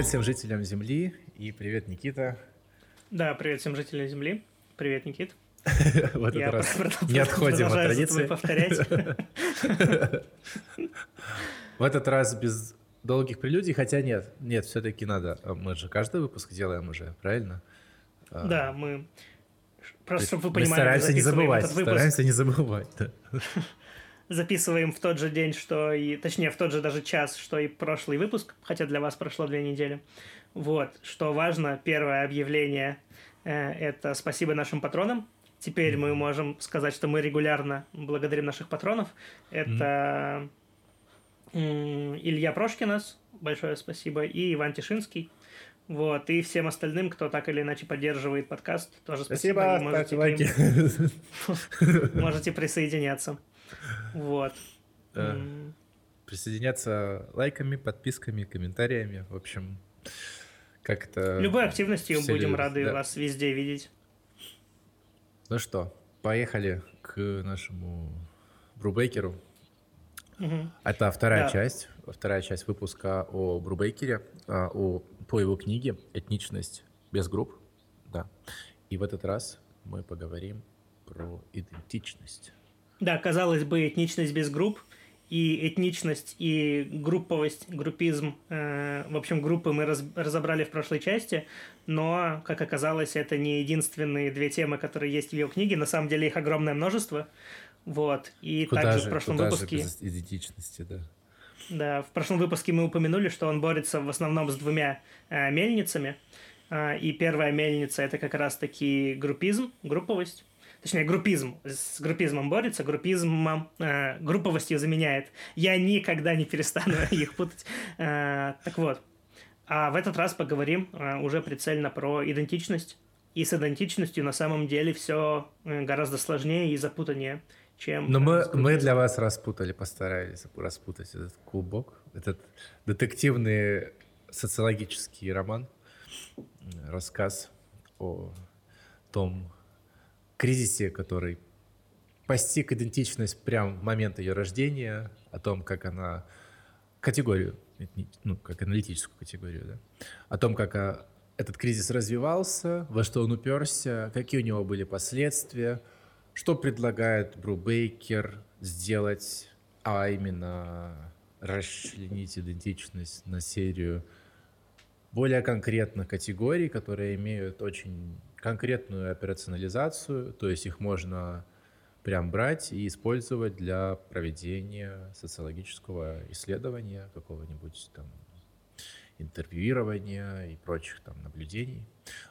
Привет всем жителям Земли и привет, Никита. Да, привет всем жителям Земли. Привет, Никит. В этот раз не отходим от традиции. повторять. В этот раз без долгих прелюдий, хотя нет, нет, все-таки надо. А Мы же каждый выпуск делаем уже, правильно? А, Да, мы... Просто, чтобы вы понимали, мы стараемся не забывать, этот выпуск, стараемся не забывать. да. Записываем в тот же день, что и... Точнее, в тот же даже час, что и прошлый выпуск, хотя для вас прошло две недели. Вот, что важно, первое объявление э, это спасибо нашим патронам. Теперь мы можем сказать, что мы регулярно благодарим наших патронов. Это м, Илья Прошкинас, большое спасибо, и Иван Тишинский. Вот, и всем остальным, кто так или иначе поддерживает подкаст, тоже спасибо. Спасибо, можете лайки. можете присоединяться. Вот. Да. М, Присоединяться лайками, подписками, комментариями. В общем, как это... Любой активностью все будем рады да. вас везде видеть. Ну что, поехали к нашему Брубейкеру. Мгм. Это вторая Да. часть, вторая часть выпуска о Брубейкере, а, о, по его книге «Этничность без групп». Да. И в этот раз мы поговорим про идентичность. Да, казалось бы, этничность без групп и этничность и групповость, группизм, э, в общем, группы мы раз- разобрали в прошлой части, но, как оказалось, это не единственные две темы, которые есть в его книге, на самом деле их огромное множество, вот, и также в прошлом куда выпуске... же без идентичности, да. Да, в прошлом выпуске мы упомянули, что он борется в основном с двумя э, мельницами. А, и первая мельница это как раз-таки группизм, групповость. Точнее, группизм. С группизмом борется, группизмом, э, групповостью заменяет. Я никогда не перестану их путать. Э, так вот. А в этот раз поговорим э, уже прицельно про идентичность. И с идентичностью на самом деле все гораздо сложнее и запутаннее, чем... Но э, мы, мы для вас распутали, постарались распутать этот клубок, этот детективный социологический роман, м, рассказ о том кризисе, который постиг идентичность прямо в момент ее рождения, о том, как она категорию, ну, как аналитическую категорию, да, о том, как а, этот кризис развивался, во что он уперся, какие у него были последствия, что предлагает Брубейкер сделать, а именно расчленить идентичность на серию более конкретных категорий, которые имеют очень конкретную операционализацию, то есть их можно прям брать и использовать для проведения социологического исследования, какого-нибудь там интервьюирования и прочих там наблюдений.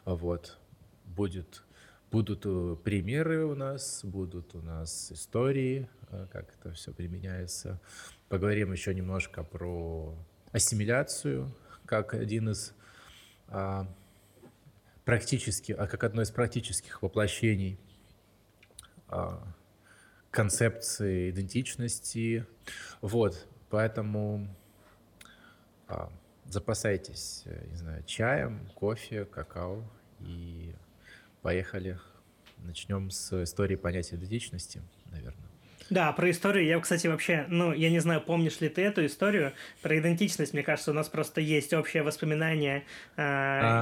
Вот. Будет, будут э, примеры у нас, будут у нас истории, э, как это все применяется. Поговорим еще немножко про ассимиляцию, как один из а, практически, а как одно из практических воплощений а, концепции идентичности. Вот, поэтому а, запасайтесь, э, не знаю, чаем, кофе, какао и поехали. Начнем с истории понятия идентичности, наверное. Да, про историю я, кстати, вообще, ну, я не знаю, помнишь ли ты эту историю про идентичность. Мне кажется, у нас просто есть общее воспоминание э,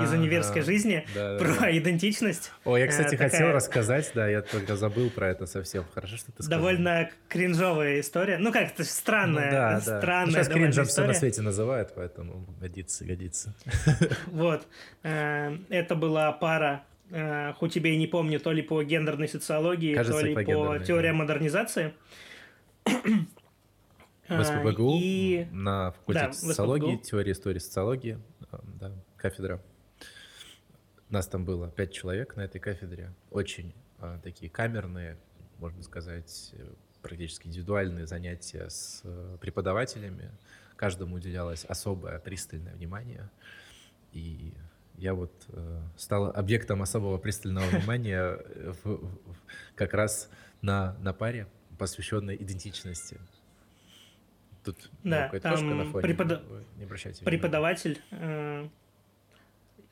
из А, универской жизни да, про да. идентичность. О, я, Э, кстати, хотел такая рассказать, да, я только забыл про это совсем. Хорошо, что ты сказал. Довольно кринжовая история. Ну, как-то Ну странная, да. странная Ну, сейчас довольно кринжем все на свете называют, поэтому годится, годится. Вот. Э, Это была пара, э, хоть тебе и не помню, то ли по гендерной социологии, Кажется, то ли по по, теориям да. модернизации. В Э, СПБГУ И на факультете Да, социологии, теории истории социологии, э, да, кафедра. Нас там было пять человек на этой кафедре. Очень э, такие камерные, можно сказать, э, практически индивидуальные занятия с э, преподавателями. Каждому уделялось особое пристальное внимание. И я вот э, стал объектом особого пристального внимания э, в- в- как раз на, на паре, посвященной идентичности. Тут Да, там на фоне, вы не обращайте внимания. преподаватель, э,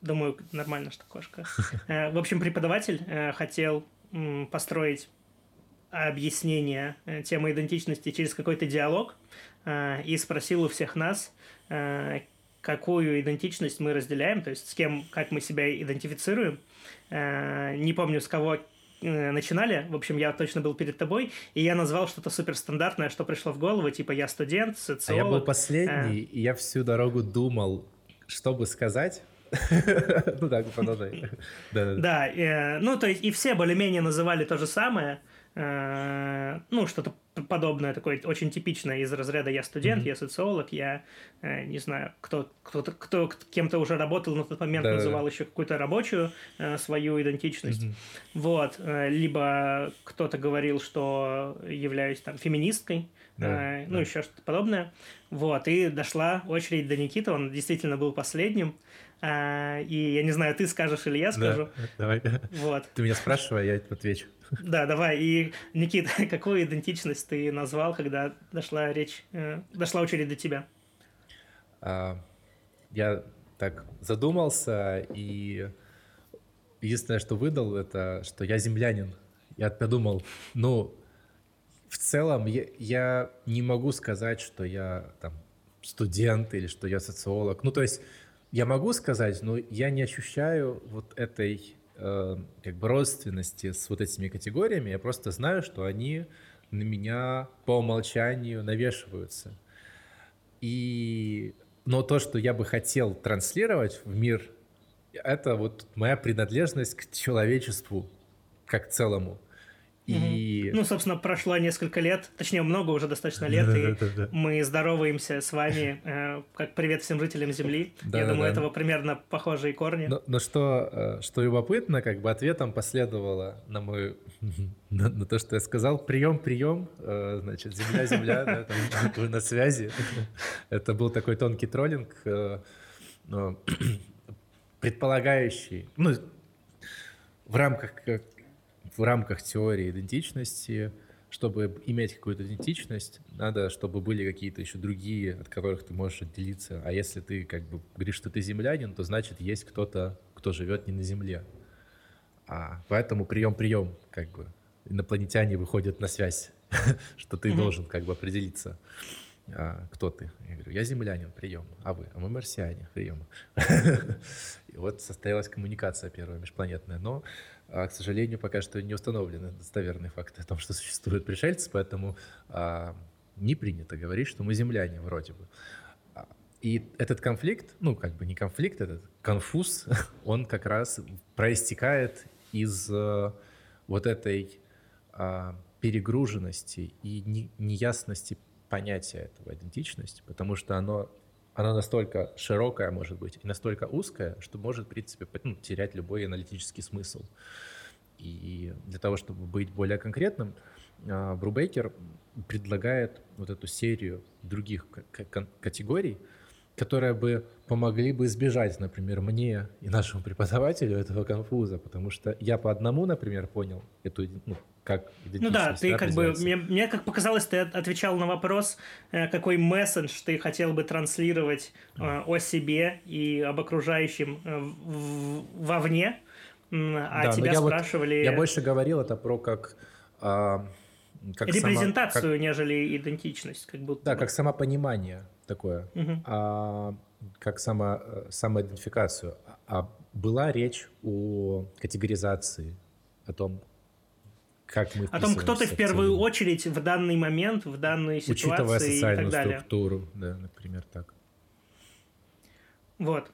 думаю, нормально, что кошка. Э, В общем, преподаватель э, хотел м, построить объяснение э, темы идентичности через какой-то диалог э, и спросил у всех нас, э, какую идентичность мы разделяем, то есть с кем, как мы себя идентифицируем. Э, не помню, с кого э, начинали. В общем, я точно был перед тобой, и я назвал что-то суперстандартное, что пришло в голову, типа я студент, социолог. А я был последний, и я всю дорогу думал, что бы сказать. Ну так, продолжай. Да, ну то есть и все более-менее называли то же самое, ну что-то подобное, такое очень типичное из разряда «я студент», mm-hmm. «я социолог», «я э, не знаю, кто, кто, кто кем-то уже работал на тот момент, да, называл да. еще какую-то рабочую э, свою идентичность. Mm-hmm. Вот. Э, либо кто-то говорил, что являюсь там феминисткой, да, э, ну, да. еще что-то подобное. Вот. И дошла очередь до Никиты, он действительно был последним. А, и я не знаю, ты скажешь или я скажу. Да, давай. Вот. Ты меня спрашивай, я отвечу. Да, давай. И, Никита, какую идентичность ты назвал, когда дошла речь, э, дошла очередь до тебя? А, я так задумался, и единственное, что выдал, это что я землянин. Я подумал, ну, в целом я, я не могу сказать, что я там студент или что я социолог. Ну, то есть я могу сказать, но я не ощущаю вот этой э, как бы родственности с вот этими категориями. Я просто знаю, что они на меня по умолчанию навешиваются. И но то, что я бы хотел транслировать в мир, это вот моя принадлежность к человечеству как целому. И... Ну, собственно, прошло несколько лет, точнее, много уже достаточно лет, и мы здороваемся с вами, э, как привет всем жителям Земли. Я думаю, этого примерно похожие корни. Но, что, э, что любопытно, как бы ответом последовало на мой на, на то, что я сказал, прием, прием, э, значит, земля, земля, да, там, вы на связи. Это был такой тонкий троллинг, предполагающий, ну, в рамках в рамках теории идентичности, чтобы иметь какую-то идентичность, надо, чтобы были какие-то еще другие, от которых ты можешь отделиться. А если ты как бы говоришь, что ты землянин, то значит есть кто-то, кто живет не на Земле. А поэтому прием-прием, как бы инопланетяне выходят на связь, что ты должен как бы определиться, а, кто ты. Я говорю, я землянин, прием. А вы? А мы марсиане, прием. И вот состоялась коммуникация первая межпланетная. Но к сожалению, пока что не установлены достоверные факты о том, что существуют пришельцы, поэтому а, не принято говорить, что мы земляне вроде бы. А, и этот конфликт, ну, как бы не конфликт, этот конфуз, он как раз проистекает из а, вот этой а, перегруженности и не, неясности понятия этого идентичности, потому что оно она настолько широкая, может быть, и настолько узкая, что может, в принципе, ну, терять любой аналитический смысл. И для того, чтобы быть более конкретным, а, Брубейкер предлагает вот эту серию других категорий, которые бы помогли бы избежать, например, мне и нашему преподавателю этого конфуза, потому что я по одному, например, понял эту ну, как Ну да, ты да, как бы, мне, мне как показалось, ты отвечал на вопрос, э, какой месседж ты хотел бы транслировать э, о себе и об окружающем э, вовне, а да, тебя я спрашивали... Вот, я больше говорил это про как... А, как Репрезентацию, сама, как, нежели идентичность, как будто. Да, бы. как самопонимание такое, угу. а, как само, самоидентификацию. А была речь о категоризации, о том, как мы О том, кто ты в первую очередь в данный момент, в данной ситуации Учитывая социальную и так далее. структуру, да, например, так. Вот.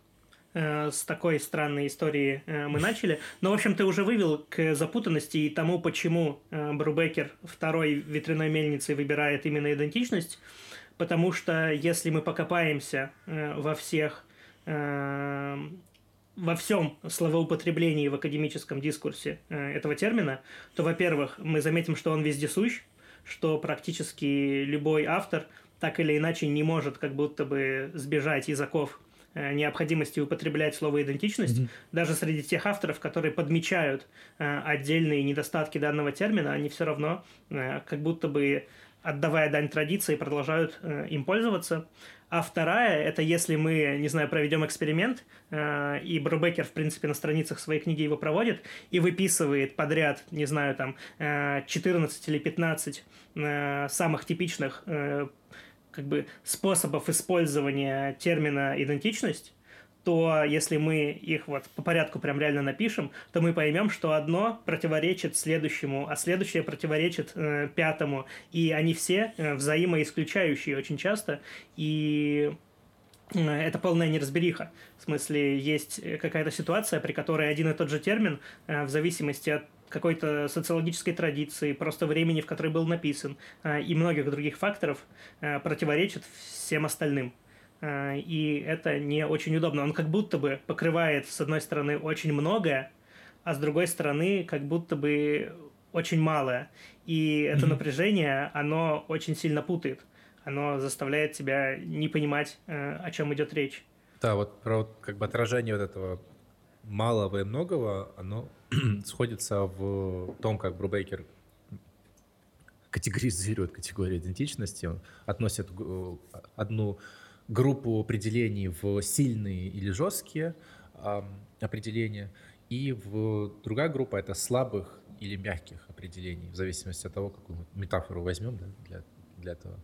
Э, с такой странной истории э, мы начали. Но, в общем, ты уже вывел к запутанности и тому, почему э, Брубекер второй ветряной мельницей выбирает именно идентичность. Потому что если мы покопаемся во всех во всем словоупотреблении в академическом дискурсе э, этого термина, то, во-первых, мы заметим, что он вездесущ, что практически любой автор так или иначе не может как будто бы сбежать из оков э, необходимости употреблять слово идентичность, mm-hmm. даже среди тех авторов, которые подмечают э, отдельные недостатки данного термина, они все равно как будто бы отдавая дань традиции, продолжают им пользоваться. А вторая, это если мы, не знаю, проведем эксперимент, э, и Брубекер, в принципе, на страницах своей книги его проводит, и выписывает подряд, не знаю, там, э, 14 или 15 э, самых типичных э, как бы способов использования термина идентичность, то если мы их вот по порядку прям реально напишем, то мы поймем, что одно противоречит следующему, а следующее противоречит э, пятому, и они все э, взаимоисключающие очень часто, и э, это полная неразбериха. В смысле, есть какая-то ситуация, при которой один и тот же термин, э, в зависимости от какой-то социологической традиции, просто времени, в которой был написан, э, и многих других факторов, э, противоречит всем остальным. Э, и это не очень удобно. Он как будто бы покрывает, с одной стороны, очень многое, а с другой стороны, как будто бы очень малое. И это mm-hmm. напряжение, оно очень сильно путает. Оно заставляет тебя не понимать, э, о чем идет речь. Да, вот про как бы отражение вот этого малого и многого, оно сходится в том, как Брубейкер категоризирует категорию идентичности. Он относит э, одну группу определений в сильные или жесткие определения, и в другая группа это слабых или мягких определений, в зависимости от того, какую метафору возьмем да, для, для этого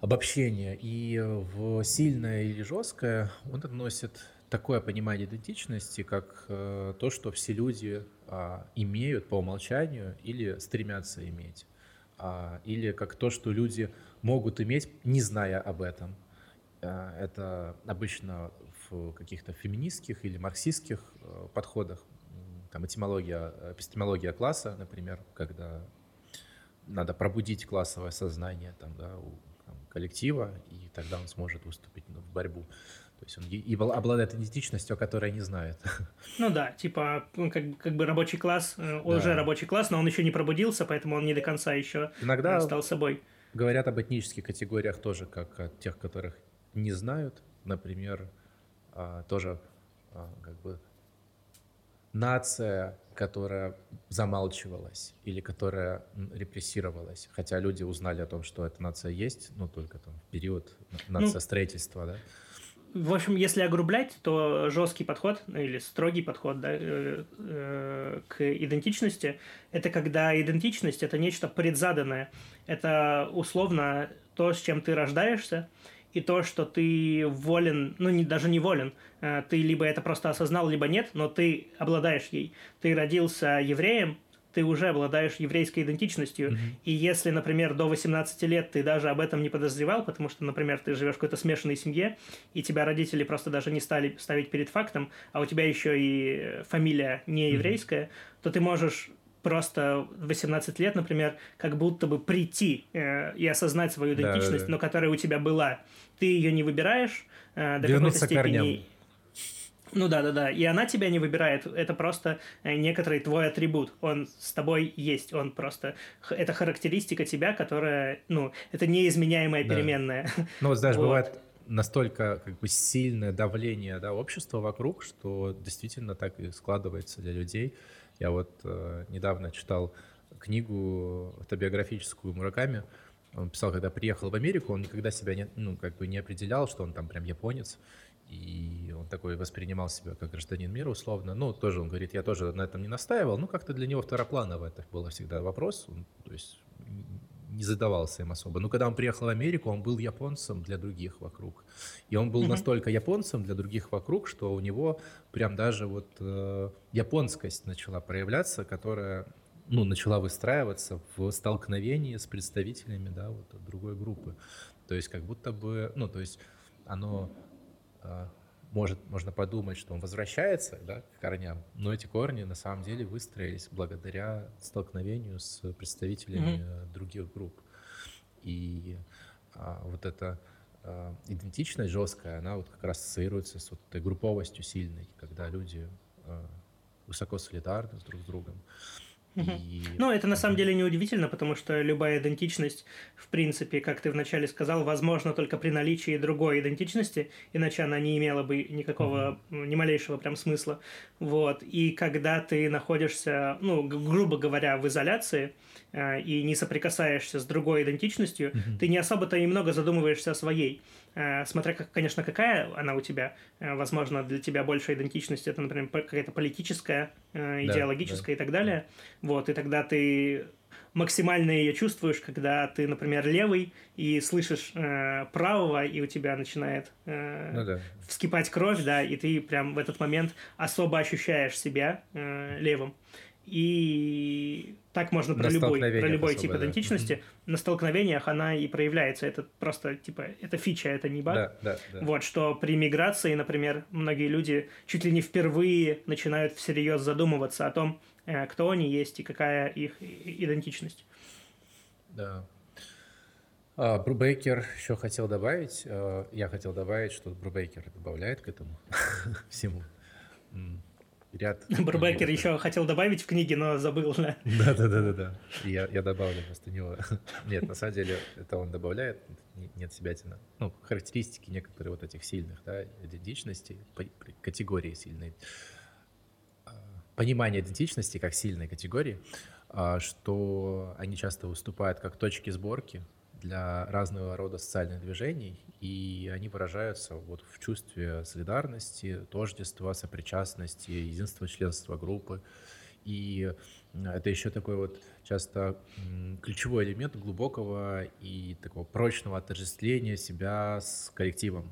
обобщения. И в сильное или жесткое он относит такое понимание идентичности, как э, то, что все люди э, имеют по умолчанию или стремятся иметь, э, или как то, что люди могут иметь, не зная об этом. Э, это обычно в каких-то феминистских или марксистских э, подходах, там этимология, эпистемология класса, например, когда надо пробудить классовое сознание там, да, у там, коллектива, и тогда он сможет выступить ну, в борьбу. То есть он и обладает идентичностью, которой не знает. Ну да, типа ну, как, как бы рабочий класс, э, да. уже рабочий класс, но он еще не пробудился, поэтому он не до конца еще Иногда стал собой. Говорят об этнических категориях тоже, как о тех, которых не знают, например, а, тоже а, как бы нация, которая замалчивалась или которая репрессировалась, хотя люди узнали о том, что эта нация есть, ну только там в период нация строительства, да. В общем, если огрублять, то жесткий подход ну, или строгий подход да, э, э, к идентичности это когда идентичность это нечто предзаданное. Это условно то, с чем ты рождаешься, и то, что ты волен, ну не, даже не волен, э, ты либо это просто осознал, либо нет, но ты обладаешь ей. Ты родился евреем, ты уже обладаешь еврейской идентичностью. Mm-hmm. И если, например, до 18 лет ты даже об этом не подозревал, потому что, например, ты живешь в какой-то смешанной семье, и тебя родители просто даже не стали ставить перед фактом, а у тебя еще и фамилия не еврейская, mm-hmm. то ты можешь просто в 18 лет, например, как будто бы прийти э, и осознать свою идентичность, да, да, да. но которая у тебя была. Ты ее не выбираешь э, до какой-то степени. Корням. Ну да, да, да. И она тебя не выбирает. Это просто э, некоторый твой атрибут. Он с тобой есть. Он просто... Это характеристика тебя, которая... Ну, это неизменяемая да. переменная. Ну вот знаешь, вот. бывает настолько как бы сильное давление да, общества вокруг, что действительно так и складывается для людей. Я вот э, недавно читал книгу автобиографическую Мураками. Он писал, когда приехал в Америку, он никогда себя не, ну, как бы не определял, что он там прям японец. И он такой воспринимал себя как гражданин мира условно. Ну, тоже он говорит, я тоже на этом не настаивал. Ну, как-то для него второпланово это было всегда вопрос. Он, то есть не задавался им особо. Но когда он приехал в Америку, он был японцем для других вокруг. И он был mm-hmm. настолько японцем для других вокруг, что у него прям даже вот э, японскость начала проявляться, которая ну, начала выстраиваться в столкновении с представителями да, вот, другой группы. То есть как будто бы, ну, то есть оно э, может, можно подумать, что он возвращается да, к корням, но эти корни на самом деле выстроились благодаря столкновению с представителями mm-hmm. других групп. И а, вот эта а, идентичность жесткая, она вот как раз ассоциируется с вот этой групповостью сильной, когда люди а, высоко солидарны друг с другом. И... Ну, это на самом деле неудивительно, потому что любая идентичность, в принципе, как ты вначале сказал, возможно только при наличии другой идентичности, иначе она не имела бы никакого, uh-huh. ни малейшего прям смысла. Вот. И когда ты находишься, ну, грубо говоря, в изоляции, и не соприкасаешься с другой идентичностью, uh-huh. ты не особо-то и много задумываешься о своей. Э, смотря, как, конечно, какая она у тебя. Э, возможно, для тебя больше идентичность это, например, какая-то политическая, э, идеологическая да, да. и так далее. Вот, и тогда ты максимально ее чувствуешь, когда ты, например, левый и слышишь э, правого, и у тебя начинает э, ну, да. вскипать кровь, да, и ты прям в этот момент особо ощущаешь себя э, левым. И так можно про любой, про любой особо, тип да. идентичности. Mm-hmm. На столкновениях она и проявляется. Это просто, типа, это фича, это не баг. Да, да, да. Вот, что при миграции, например, многие люди чуть ли не впервые начинают всерьез задумываться о том, э, кто они есть и какая их идентичность. Да. А, Брубейкер еще хотел добавить, э, я хотел добавить, что Брубейкер добавляет к этому всему ряд... Брубекер еще хотел добавить в книге, но забыл, да? Да-да-да-да. Я, я добавлю просто него. Нет, на самом деле это он добавляет, нет себятина. Ну, характеристики некоторые вот этих сильных, да, идентичностей, категории сильной. А, понимание идентичности как сильной категории, а, что они часто выступают как точки сборки для разного рода социальных движений, и они выражаются вот в чувстве солидарности, тождества, сопричастности, единства членства группы. И это еще такой вот часто ключевой элемент глубокого и такого прочного отождествления себя с коллективом.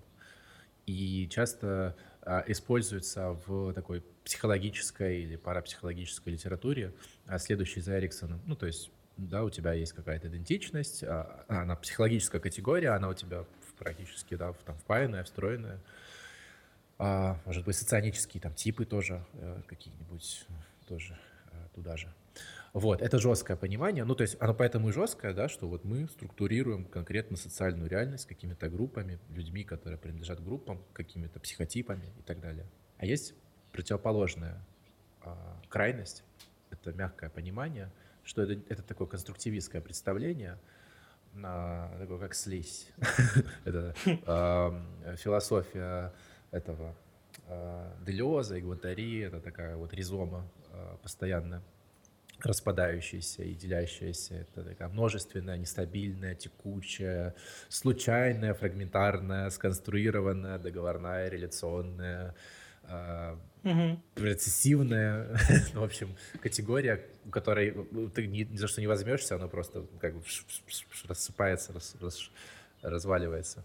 И часто а, используется в такой психологической или парапсихологической литературе, а, следующей за Эриксоном. Ну, то есть да, у тебя есть какая-то идентичность, а, она психологическая категория, она у тебя практически, да, там впаянная, встроенная. А, может быть, соционические там типы тоже э, какие-нибудь тоже э, туда же. Вот, это жесткое понимание, ну, то есть оно поэтому и жесткое, да, что вот мы структурируем конкретно социальную реальность какими-то группами, людьми, которые принадлежат группам, какими-то психотипами и так далее. А есть противоположная а, крайность, это мягкое понимание – что это, это такое конструктивистское представление, такое как слизь. это философия этого э, Делеза и Гватари, это такая вот ризома э, постоянно распадающаяся и делящаяся. Это такая множественная, нестабильная, текучая, случайная, фрагментарная, сконструированная, договорная, реляционная, угу. процессивная, ну, в общем, категория, у которой ты ни, ни за что не возьмешься, она просто как бы рассыпается, рас, рас, разваливается.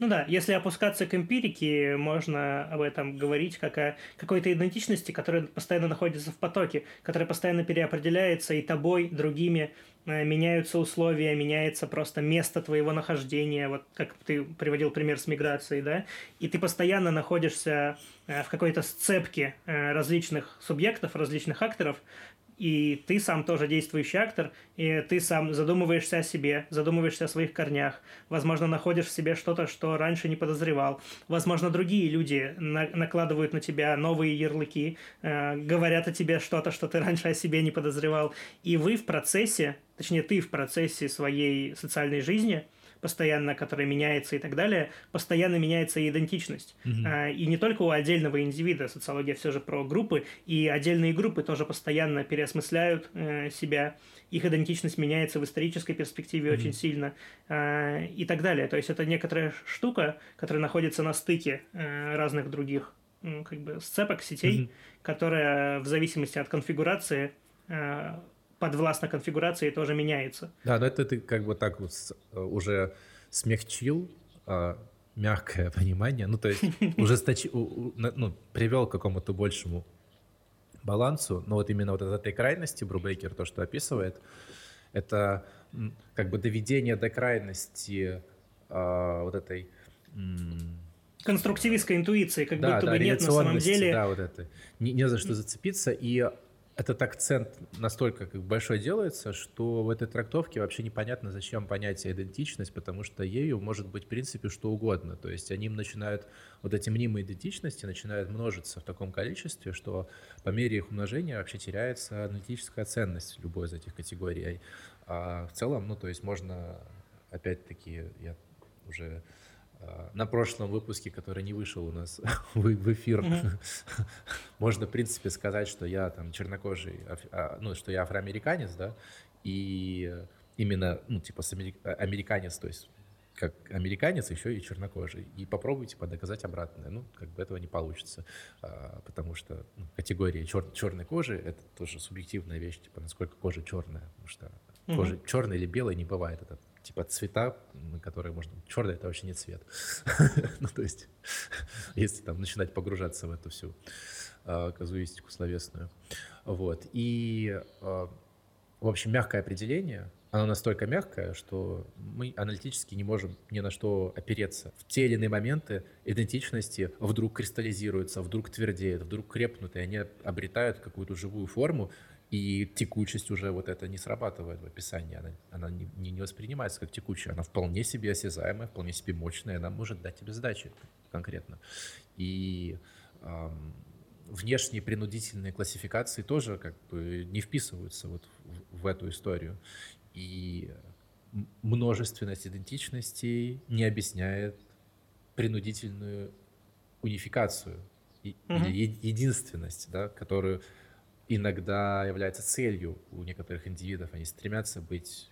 Ну да, если опускаться к эмпирике, можно об этом говорить как о какой-то идентичности, которая постоянно находится в потоке, которая постоянно переопределяется и тобой, другими, меняются условия, меняется просто место твоего нахождения, вот как ты приводил пример с миграцией, да, и ты постоянно находишься э, в какой-то сцепке э, различных субъектов, различных акторов, и ты сам тоже действующий актор, и ты сам задумываешься о себе, задумываешься о своих корнях, возможно, находишь в себе что-то, что раньше не подозревал, возможно, другие люди на накладывают на тебя новые ярлыки, э, говорят о тебе что-то, что ты раньше о себе не подозревал, и вы в процессе, точнее, ты в процессе своей социальной жизни – постоянно, которая меняется и так далее, постоянно меняется и идентичность. Mm-hmm. И не только у отдельного индивида, социология все же про группы, и отдельные группы тоже постоянно переосмысляют э, себя, их идентичность меняется в исторической перспективе mm-hmm. очень сильно э, и так далее. То есть это некоторая штука, которая находится на стыке э, разных других как бы сцепок, сетей, mm-hmm. которая в зависимости от конфигурации подвластна конфигурации тоже меняется. Да, но это ты как бы так вот э, уже смягчил а, мягкое понимание, ну то есть ужесточи, ну, привел к какому-то большему балансу, но вот именно вот от этой крайности Брубейкер, то, что описывает, это как бы доведение до крайности а, вот этой конструктивистской интуиции, как да, будто да, бы нет на самом деле. Да, вот это. Не, не за что зацепиться. И этот акцент настолько как большой делается, что в этой трактовке вообще непонятно, зачем понятие идентичность, потому что ею может быть в принципе что угодно. То есть они начинают, вот эти мнимые идентичности начинают множиться в таком количестве, что по мере их умножения вообще теряется аналитическая ценность любой из этих категорий. А в целом, ну то есть можно, опять-таки, я уже на прошлом выпуске, который не вышел у нас в, эфир, mm-hmm. можно, в принципе, сказать, что я там чернокожий, а, ну, что я афроамериканец, да, и именно, ну, типа, американец, то есть как американец, еще и чернокожий. И попробуйте подоказать обратное. Ну, как бы этого не получится. А, потому что ну, категория чер- черной кожи — это тоже субъективная вещь, типа, насколько кожа черная. Потому что кожа черная или белая не бывает. Это типа цвета, которые можно... Черный — это вообще не цвет. ну, то есть, если там начинать погружаться в эту всю а, казуистику словесную. Вот. И, а, в общем, мягкое определение — оно настолько мягкое, что мы аналитически не можем ни на что опереться. В те или иные моменты идентичности вдруг кристаллизируются, вдруг твердеют, вдруг крепнут, и они обретают какую-то живую форму, и текучесть уже вот это не срабатывает в описании, она, она не, не, воспринимается как текучая, она вполне себе осязаемая, вполне себе мощная, она может дать тебе сдачи конкретно. И эм, внешние принудительные классификации тоже как бы не вписываются вот в, в эту историю. И множественность идентичностей не объясняет принудительную унификацию и, угу. или единственность, да, которую иногда является целью у некоторых индивидов. Они стремятся быть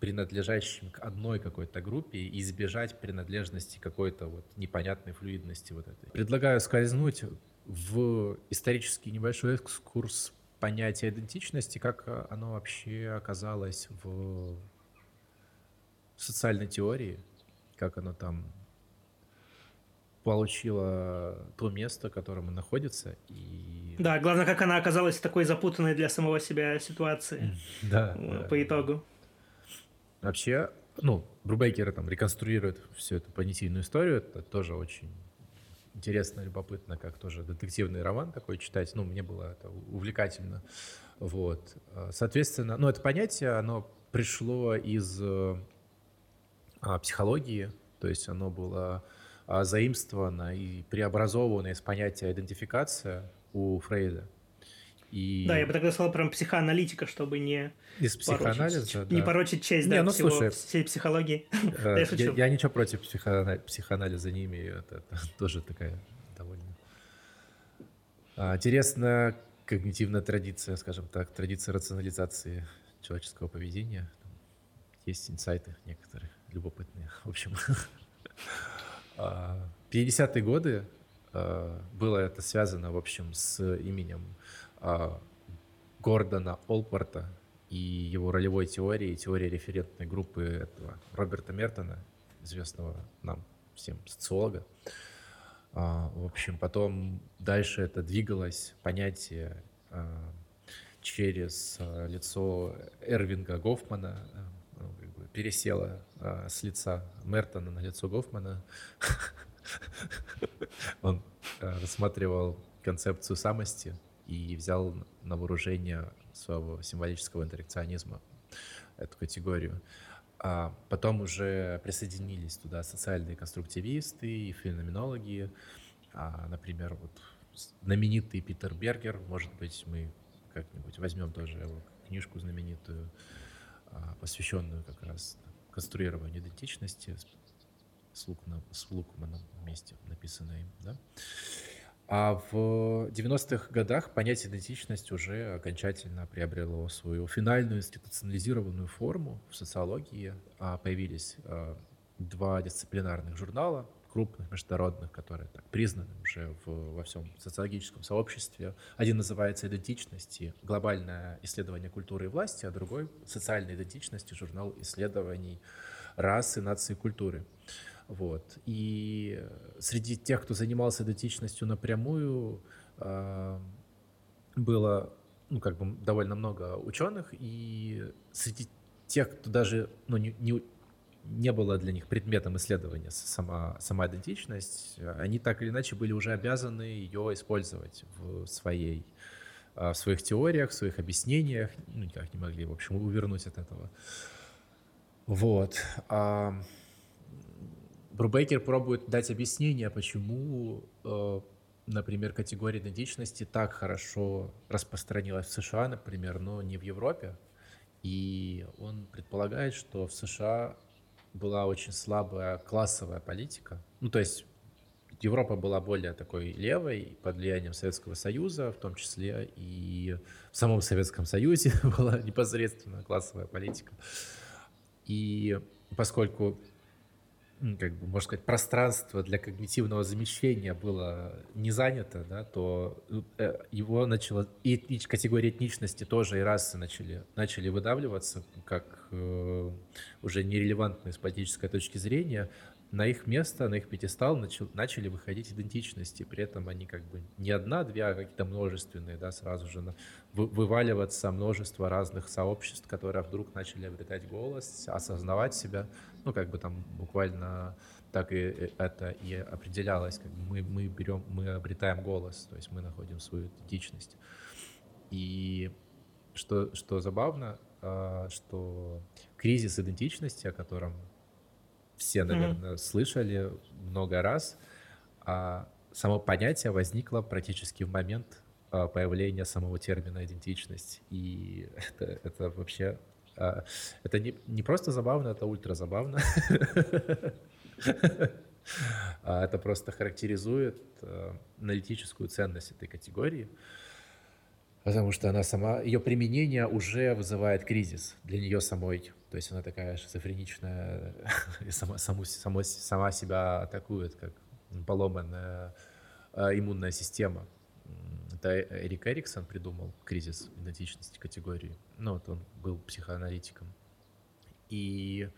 принадлежащим к одной какой-то группе и избежать принадлежности какой-то вот непонятной флюидности вот этой. Предлагаю скользнуть в исторический небольшой экскурс понятие идентичности, как оно вообще оказалось в социальной теории, как оно там получило то место, в котором оно находится. И... Да, главное, как она оказалась такой запутанной для самого себя ситуации. Да. По итогу. Вообще, ну, Брубейкер там реконструирует всю эту понятийную историю, это тоже очень интересно, любопытно, как тоже детективный роман такой читать. Ну, мне было это увлекательно. Вот. Соответственно, ну, это понятие, оно пришло из а, психологии, то есть оно было а, заимствовано и преобразовано из понятия идентификация у Фрейда. И... Да, я бы тогда сказал прям психоаналитика, чтобы не Из психоанализа, порочить, да. Не порочить честь, не, да, ну, всего, слушай, всей психологии. Э, я, я ничего против психоанализа не имею, это, это тоже такая довольно а, интересная когнитивная традиция, скажем так, традиция рационализации человеческого поведения. Есть инсайты некоторые любопытные. В общем, 50-е а, годы было это связано, в общем, с именем а, Гордона Олпорта и его ролевой теории, теории референтной группы этого Роберта Мертона, известного нам всем социолога. А, в общем, потом дальше это двигалось понятие через лицо Эрвинга Гофмана, пересело с лица Мертона на лицо Гофмана. Он рассматривал концепцию самости, и взял на вооружение своего символического интеракционизма эту категорию. А потом уже присоединились туда социальные конструктивисты и феноменологи. А, например, вот знаменитый Питер Бергер, может быть, мы как-нибудь возьмем тоже его книжку знаменитую, а, посвященную как раз конструированию идентичности с, Лукманом, с Лукманом вместе написанной им, да. А в 90-х годах понятие идентичность уже окончательно приобрело свою финальную институционализированную форму в социологии. А появились а, два дисциплинарных журнала, крупных, международных, которые так, признаны уже в, во всем социологическом сообществе. Один называется «Идентичность и глобальное исследование культуры и власти», а другой «Социальная идентичность журнал исследований расы, нации и культуры». Вот. И среди тех, кто занимался идентичностью напрямую, а, было ну, как бы довольно много ученых, и среди тех, кто даже ну, не, не, не было для них предметом исследования сама, сама идентичность, они так или иначе были уже обязаны ее использовать в, своей, а, в своих теориях, в своих объяснениях, ну, никак не могли, в общем, увернуть от этого. Вот. Брубейкер пробует дать объяснение, почему, э, например, категория идентичности так хорошо распространилась в США, например, но не в Европе. И он предполагает, что в США была очень слабая классовая политика. Ну, то есть Европа была более такой левой под влиянием Советского Союза, в том числе и в самом Советском Союзе была непосредственно классовая политика. И поскольку как бы, можно сказать, пространство для когнитивного замещения было не занято, да, то э, его начало, и этнич, категории этничности тоже и расы начали, начали выдавливаться как э, уже нерелевантные с политической точки зрения, на их место, на их пьедестал начал, начали выходить идентичности. При этом они как бы не одна, две, а какие-то множественные, да, сразу же на, вы, вываливаться множество разных сообществ, которые вдруг начали обретать голос, осознавать себя. Ну, как бы там буквально так и э, это и определялось, как бы мы, мы берем, мы обретаем голос, то есть мы находим свою идентичность. И что, что забавно, а, что кризис идентичности, о котором все, наверное, mm-hmm. слышали много раз. А само понятие возникло практически в момент а, появления самого термина идентичность. И это, это вообще... А, это не, не просто забавно, это ультра забавно. А это просто характеризует аналитическую ценность этой категории потому что она сама, ее применение уже вызывает кризис для нее самой. То есть она такая шизофреничная, и сама, саму, саму, сама себя атакует, как поломанная э, иммунная система. Это Эрик Эриксон придумал кризис идентичности категории. Ну, вот он был психоаналитиком. И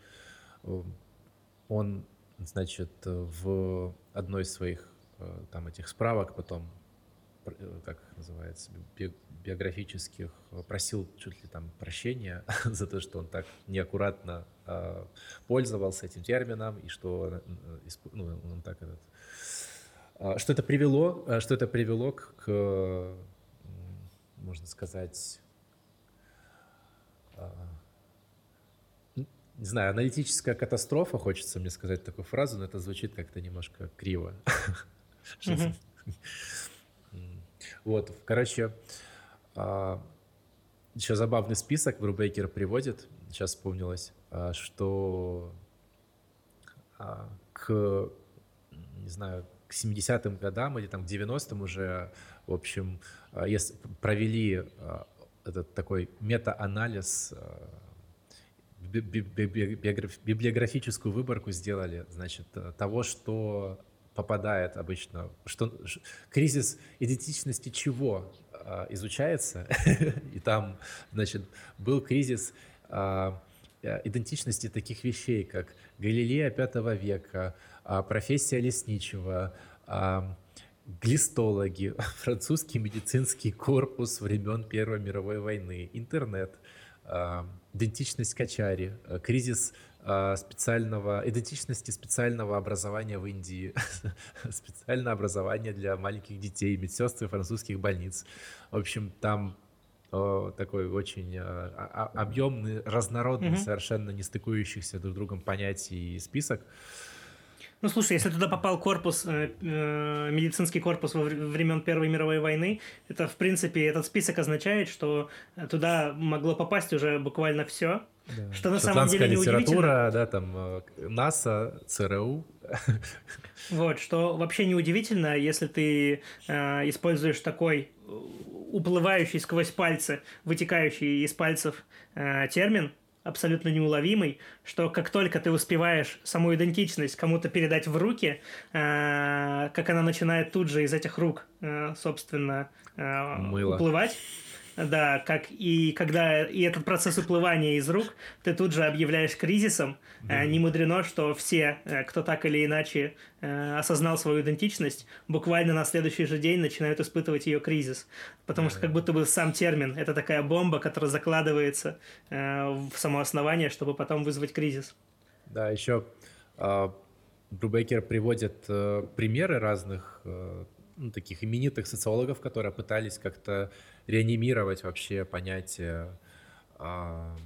э, он, значит, в одной из своих э, там этих справок потом Э, как называется, биографических, просил чуть ли там прощения за то, что он так неаккуратно пользовался этим термином и что э, ну, он так этот, что это привело, что это привело к, можно сказать, э, не знаю, аналитическая катастрофа, хочется мне сказать такую фразу, но это звучит как-то немножко криво. Вот, короче, а, еще забавный список Брубейкер приводит, сейчас вспомнилось, а, что а, к, не знаю, к 70-м годам или там к 90-м уже, в общем, если провели этот такой мета-анализ, библиографическую выборку сделали, значит, того, что попадает обычно, что кризис идентичности чего изучается, и там, значит, был кризис э, идентичности таких вещей, как Галилея V века, а, профессия лесничего, глистологи, французский медицинский корпус времен Первой мировой войны, интернет, идентичность Качари, кризис а, специального, идентичности специального образования в Индии, специальное образование для маленьких детей, медсестры французских больниц. В общем, там такой очень а, а, объемный, разнородный, mm-hmm. совершенно не стыкующихся друг с другом понятий и список. Ну, слушай, если туда попал корпус, э, э, медицинский корпус во времен Первой мировой войны, это, в принципе, этот список означает, что туда могло попасть уже буквально все. Да. Что на самом деле литература, да, там э, НАСА, ЦРУ. Вот, что вообще неудивительно, если ты э, используешь такой уплывающий сквозь пальцы, вытекающий из пальцев э, термин, абсолютно неуловимый, что как только ты успеваешь саму идентичность кому-то передать в руки, э, как она начинает тут же из этих рук, э, собственно, э, уплывать, да, как и когда и этот процесс уплывания из рук ты тут же объявляешь кризисом. Да. Не мудрено, что все, э, кто так или иначе э, осознал свою идентичность, буквально на следующий же день начинают испытывать ее кризис. Потому да, что как будто бы сам термин это такая бомба, которая закладывается э, в само основание, чтобы потом вызвать кризис. Да, еще а, Брубекер приводит примеры разных ну, таких именитых социологов, которые пытались как-то реанимировать вообще понятие, э,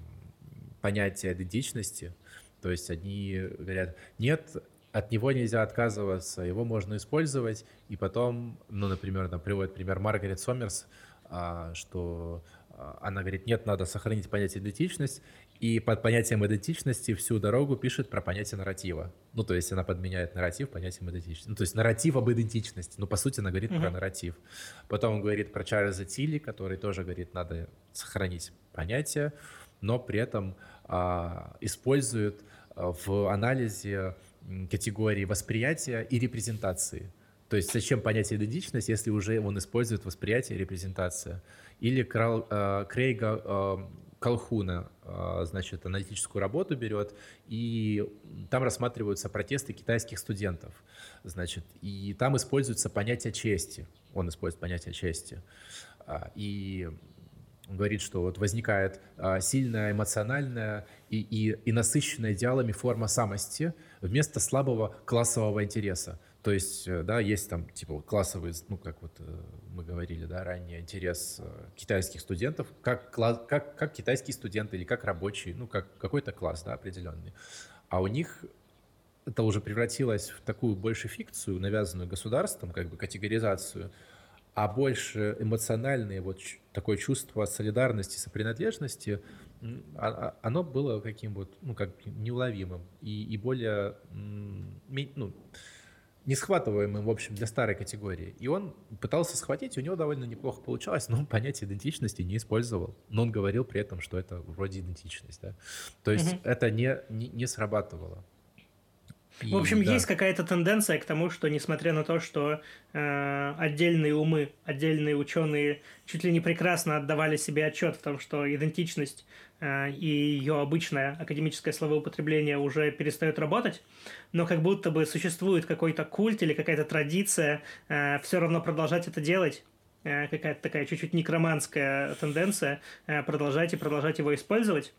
понятие идентичности. То есть они говорят, нет, от него нельзя отказываться, его можно использовать, и потом, ну, например, там приводит пример Маргарет Сомерс, а, что а, она говорит, нет, надо сохранить понятие идентичность, и под понятием идентичности всю дорогу пишет про понятие нарратива. Ну, то есть она подменяет нарратив понятием идентичности. Ну, то есть нарратив об идентичности. Ну, по сути, она говорит uh-huh. про нарратив. Потом он говорит про Чарльза Тилли, который тоже говорит, надо сохранить понятие, но при этом а, использует а, в анализе категории восприятия и репрезентации. То есть зачем понятие идентичность, если уже он использует восприятие и репрезентация? Или Крал, э, Крейга э, Колхуна, э, значит, аналитическую работу берет, и там рассматриваются протесты китайских студентов, значит, и там используется понятие чести, он использует понятие чести, а, и он говорит, что вот возникает а, сильная эмоциональная и, и, и насыщенная идеалами форма самости вместо слабого классового интереса. То есть, э, да, есть там, типа, классовый, ну, как вот э, мы говорили, да, ранее, интерес э, китайских студентов, как, класс, как, как китайские студенты или как рабочие, ну, как какой-то класс, да, определенный. А у них это уже превратилось в такую больше фикцию, навязанную государством, как бы категоризацию, а больше эмоциональное вот такое чувство солидарности, сопринадлежности, а, а, оно было каким вот, ну, как неуловимым и, и более, ну, не схватываемым, в общем, для старой категории. И он пытался схватить, у него довольно неплохо получалось, но он понятие идентичности не использовал. Но он говорил при этом, что это вроде идентичность. Да? То есть угу. это не, не, не срабатывало. И, в общем, да. есть какая-то тенденция к тому, что несмотря на то, что э, отдельные умы, отдельные ученые чуть ли не прекрасно отдавали себе отчет в том, что идентичность э, и ее обычное академическое словоупотребление уже перестает работать, но как будто бы существует какой-то культ или какая-то традиция э, все равно продолжать это делать э, какая-то такая чуть-чуть некроманская тенденция, э, продолжать и продолжать его использовать.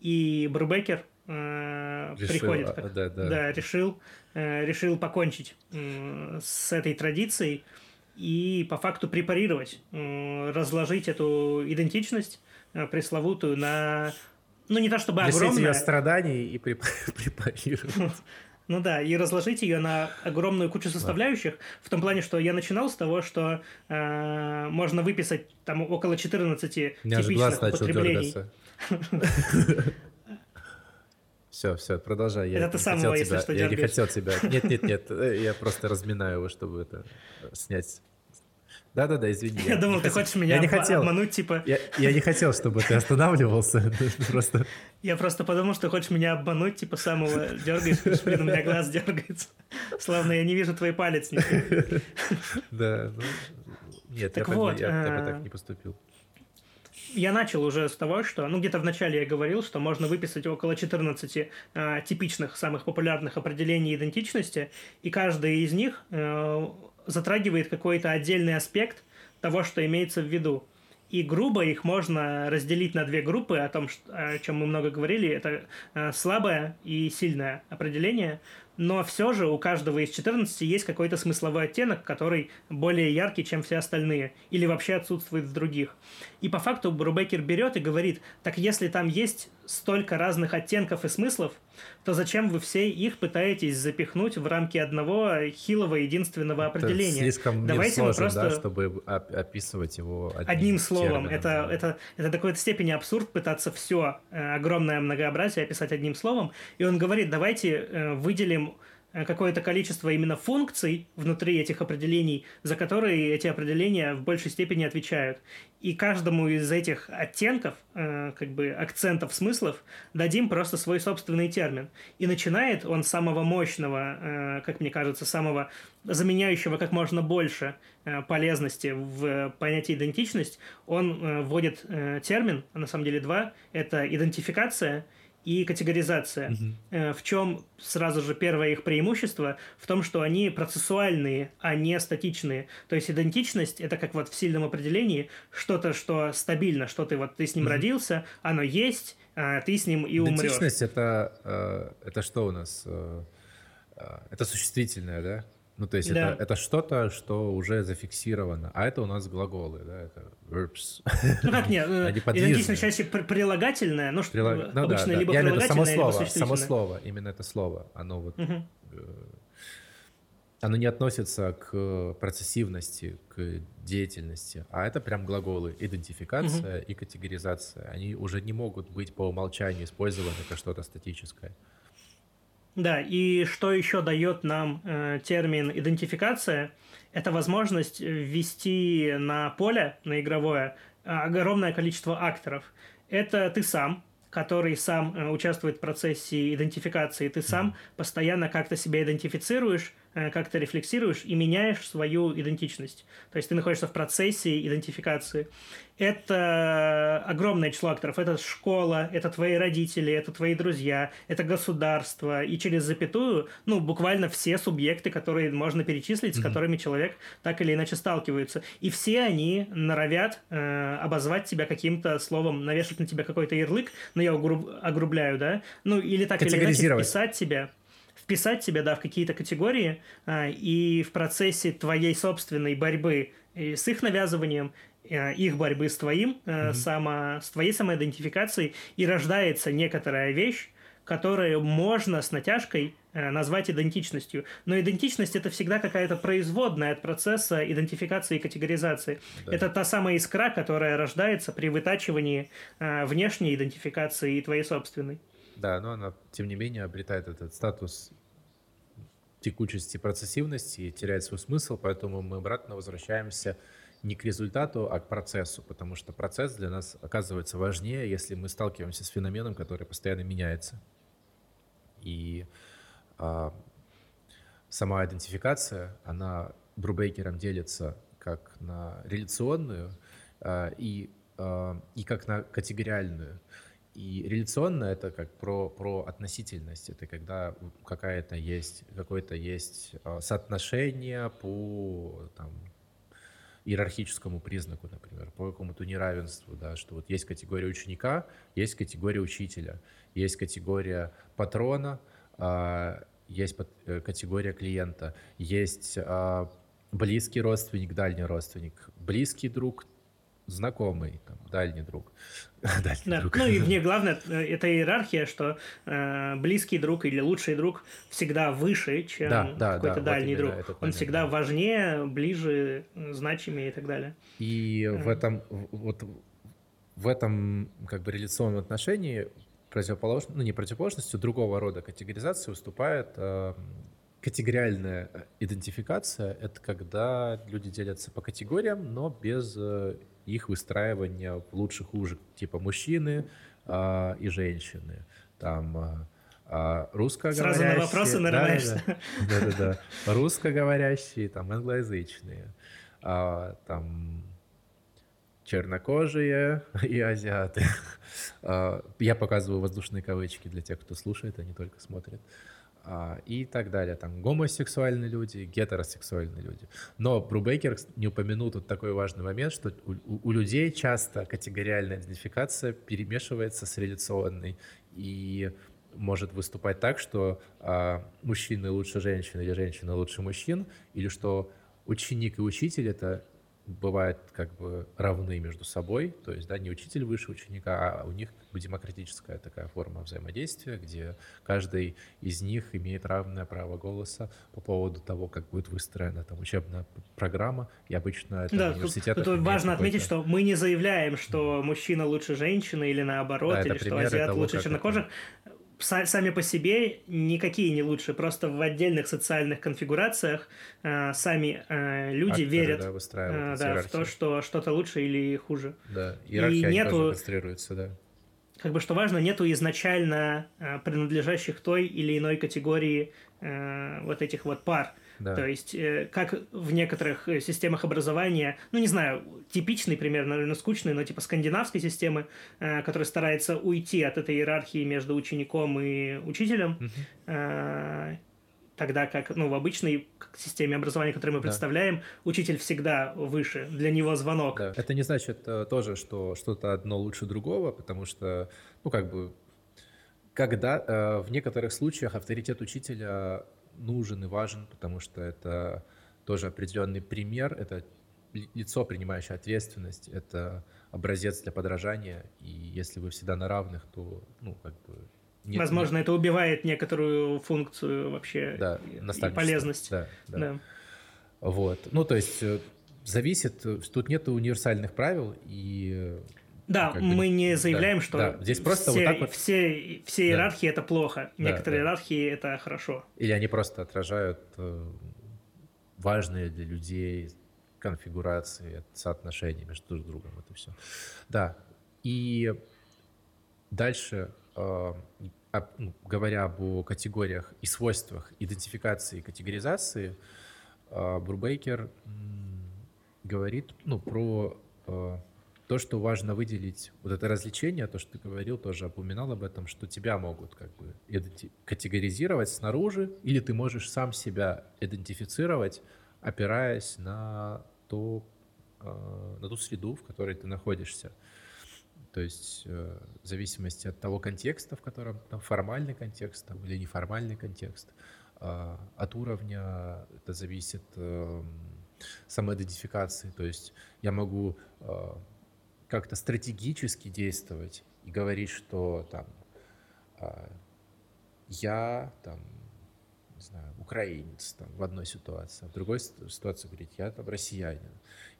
И Брубекер э, решил, приходит, как, да, да. да, решил, э, решил покончить э, с этой традицией и по факту препарировать, э, разложить эту идентичность э, пресловутую на, ну не то чтобы огромное... ее страданий и препарировать. Ну да, и разложить ее на огромную кучу составляющих, да. в том плане, что я начинал с того, что э, можно выписать там около 14 типичных употреблений. Все, все, продолжай. Я это ты сам его, если что, Я не хотел тебя. Нет, нет, нет, э, я просто разминаю его, чтобы это э, снять. Да-да-да, извини. Я, я думал, ты хотел... хочешь меня я не хотел. обмануть, типа... Я, я не хотел, чтобы ты останавливался. просто... Я просто подумал, что хочешь меня обмануть, типа самого дергаешь, блин, у меня глаз дергается. Славно, я не вижу твой палец. Да, ну... Нет, я бы так не поступил я начал уже с того, что, ну, где-то в начале я говорил, что можно выписать около 14 э, типичных, самых популярных определений идентичности, и каждый из них э, затрагивает какой-то отдельный аспект того, что имеется в виду. И грубо их можно разделить на две группы, о том, о чем мы много говорили. Это э, слабое и сильное определение – но все же у каждого из 14 есть какой-то смысловой оттенок, который более яркий, чем все остальные, или вообще отсутствует в других. И по факту Брубекер берет и говорит, так если там есть столько разных оттенков и смыслов, то зачем вы все их пытаетесь запихнуть в рамки одного хилого единственного определения? Это слишком Давайте мы просто... да, чтобы описывать его одним, одним словом. Термином, это, да. это, это до какой-то степени абсурд пытаться все э, огромное многообразие описать одним словом. И он говорит, давайте э, выделим какое-то количество именно функций внутри этих определений, за которые эти определения в большей степени отвечают. И каждому из этих оттенков, э, как бы акцентов смыслов, дадим просто свой собственный термин. И начинает он с самого мощного, э, как мне кажется, самого заменяющего как можно больше э, полезности в понятие идентичность, он э, вводит э, термин, на самом деле два, это идентификация – и категоризация. Угу. В чем сразу же первое их преимущество? В том, что они процессуальные, а не статичные. То есть идентичность это как вот в сильном определении что-то, что стабильно, что ты вот ты с ним угу. родился, оно есть, а ты с ним и умрешь. Идентичность это, э, это что у нас? Это существительное, да? Ну, то есть да. это, это что-то, что уже зафиксировано. А это у нас глаголы, да, это verbs. Ну как нет, э, идентичность чаще прилагательное, ну, что Прилаг... ну, обычно да, либо Я прилагательное, само слово, само слово, именно это слово, оно вот... Угу. Оно не относится к процессивности, к деятельности, а это прям глаголы идентификация угу. и категоризация. Они уже не могут быть по умолчанию использованы как что-то статическое. Да, и что еще дает нам э, термин идентификация, это возможность ввести на поле, на игровое, огромное количество акторов. Это ты сам, который сам э, участвует в процессе идентификации. Ты сам постоянно как-то себя идентифицируешь, как ты рефлексируешь и меняешь свою идентичность. То есть ты находишься в процессе идентификации. Это огромное число акторов. Это школа, это твои родители, это твои друзья, это государство. И через запятую, ну, буквально все субъекты, которые можно перечислить, с mm-hmm. которыми человек так или иначе сталкивается. И все они норовят э, обозвать тебя каким-то словом, навешать на тебя какой-то ярлык, но я огруб, огрубляю, да? Ну, или так или иначе вписать тебя вписать себя, да, в какие-то категории, а, и в процессе твоей собственной борьбы с их навязыванием, а, их борьбы с твоим, mm-hmm. само, с твоей самоидентификацией, и рождается некоторая вещь, которую можно с натяжкой назвать идентичностью. Но идентичность это всегда какая-то производная от процесса идентификации и категоризации. Да. Это та самая искра, которая рождается при вытачивании внешней идентификации и твоей собственной. Да, но она, тем не менее, обретает этот статус текучести, процессивности и теряет свой смысл, поэтому мы обратно возвращаемся не к результату, а к процессу, потому что процесс для нас оказывается важнее, если мы сталкиваемся с феноменом, который постоянно меняется. И а, сама идентификация, она Брубейкером делится как на реляционную а, и, а, и как на категориальную. И реляционно это как про, про относительность. Это когда какая-то есть, какое-то есть а, соотношение по там, иерархическому признаку, например, по какому-то неравенству, да, что вот есть категория ученика, есть категория учителя, есть категория патрона, а, есть э, категория клиента, есть а, близкий родственник, дальний родственник, близкий друг, знакомый, там, дальний друг. дальний да. друг. Ну и мне главное, э, это иерархия, что э, близкий друг или лучший друг всегда выше, чем да, да, какой-то да, дальний вот друг. Он момент, всегда да. важнее, ближе, значимее и так далее. И mm. в этом вот в этом как бы реляционном отношении противоположно, ну не противоположностью, другого рода категоризации выступает э, категориальная идентификация. Это когда люди делятся по категориям, но без э, их выстраивания в лучших хуже, типа мужчины а, и женщины. Там а, русскоговорящие. Сразу на вопросы нарываешься. Да-да-да. Русскоговорящие, там англоязычные. А, там чернокожие и азиаты. Я показываю воздушные кавычки для тех, кто слушает, а не только смотрит. А, и так далее. Там гомосексуальные люди, гетеросексуальные люди. Но Брубейкер не упомянул тут такой важный момент, что у, у людей часто категориальная идентификация перемешивается с реляционной и может выступать так, что а, мужчины лучше женщин или женщины лучше мужчин, или что ученик и учитель — это бывают как бы равны между собой, то есть, да, не учитель выше ученика, а у них как бы демократическая такая форма взаимодействия, где каждый из них имеет равное право голоса по поводу того, как будет выстроена там учебная программа, и обычно это да, университет. Тут, тут важно отметить, что мы не заявляем, что мужчина лучше женщины или наоборот, да, или что азиат лучше чернокожих. Это сами по себе никакие не лучше. Просто в отдельных социальных конфигурациях э, сами э, люди Акторы, верят да, э, да, в то, что что-то лучше или хуже. Да, иерархия и нету, конструируется, да. Как бы что важно, нету изначально э, принадлежащих той или иной категории э, вот этих вот пар. Да. То есть, э, как в некоторых э, системах образования, ну, не знаю, типичный пример, наверное, скучный, но типа скандинавской системы, э, которая старается уйти от этой иерархии между учеником и учителем, угу. тогда как, ну, в обычной системе образования, которую мы представляем, да. учитель всегда выше, для него звонок. Да. Это не значит тоже, что что-то одно лучше другого, потому что, ну, как бы, когда в некоторых случаях авторитет учителя нужен и важен, потому что это тоже определенный пример, это лицо, принимающее ответственность, это образец для подражания, и если вы всегда на равных, то, ну, как бы... Нет, Возможно, нет. это убивает некоторую функцию вообще да, и, полезность. Да, да. да. Вот. Ну, то есть э, зависит, тут нет универсальных правил, и да, как мы не заявляем, да, что да. Здесь просто все, вот так вот... все, все иерархии да. это плохо, некоторые да, иерархии это хорошо. Или они просто отражают э, важные для людей конфигурации, соотношения между друг другом, это все. Да, и дальше, э, ну, говоря об категориях и свойствах идентификации и категоризации, э, Брубейкер говорит ну, про то, что важно выделить, вот это развлечение, то, что ты говорил, тоже упоминал об этом, что тебя могут как бы категоризировать снаружи, или ты можешь сам себя идентифицировать, опираясь на, то, э, на ту среду, в которой ты находишься. То есть э, в зависимости от того контекста, в котором там формальный контекст там, или неформальный контекст, э, от уровня это зависит эм, самоидентификации. То есть я могу как-то стратегически действовать и говорить, что там а, я там не знаю, украинец там, в одной ситуации, а в другой ситуации говорить, я там россиянин.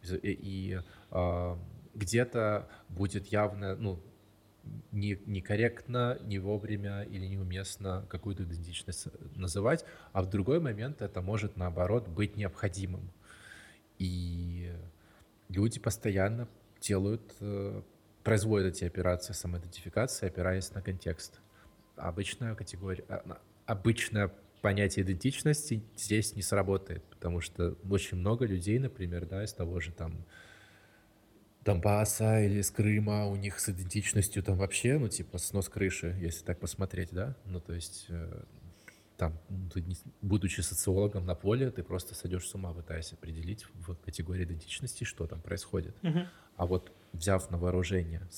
И, и э, где-то будет явно, ну, не, некорректно, не вовремя или неуместно какую-то идентичность называть, а в другой момент это может, наоборот, быть необходимым. И люди постоянно делают, э, производят эти операции самоидентификации, опираясь на контекст. Обычная категория, а, обычное понятие идентичности здесь не сработает, потому что очень много людей, например, да, из того же там Донбасса или из Крыма, у них с идентичностью там вообще, ну, типа, снос крыши, если так посмотреть, да, ну, то есть э, там, ты, будучи социологом на поле, ты просто сойдешь с ума, пытаясь определить в категории идентичности, что там происходит. Uh-huh. А вот взяв на вооружение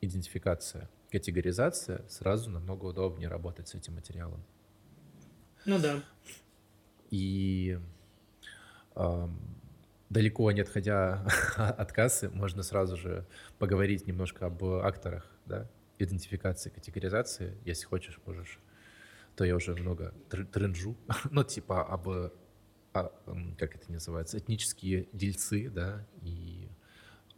идентификация, категоризация, сразу намного удобнее работать с этим материалом. Ну да. И э, далеко не отходя от кассы, можно сразу же поговорить немножко об акторах, да, идентификации, категоризации. Если хочешь, можешь. То я уже много тренжу. ну, типа об, а, как это называется, этнические дельцы, да, и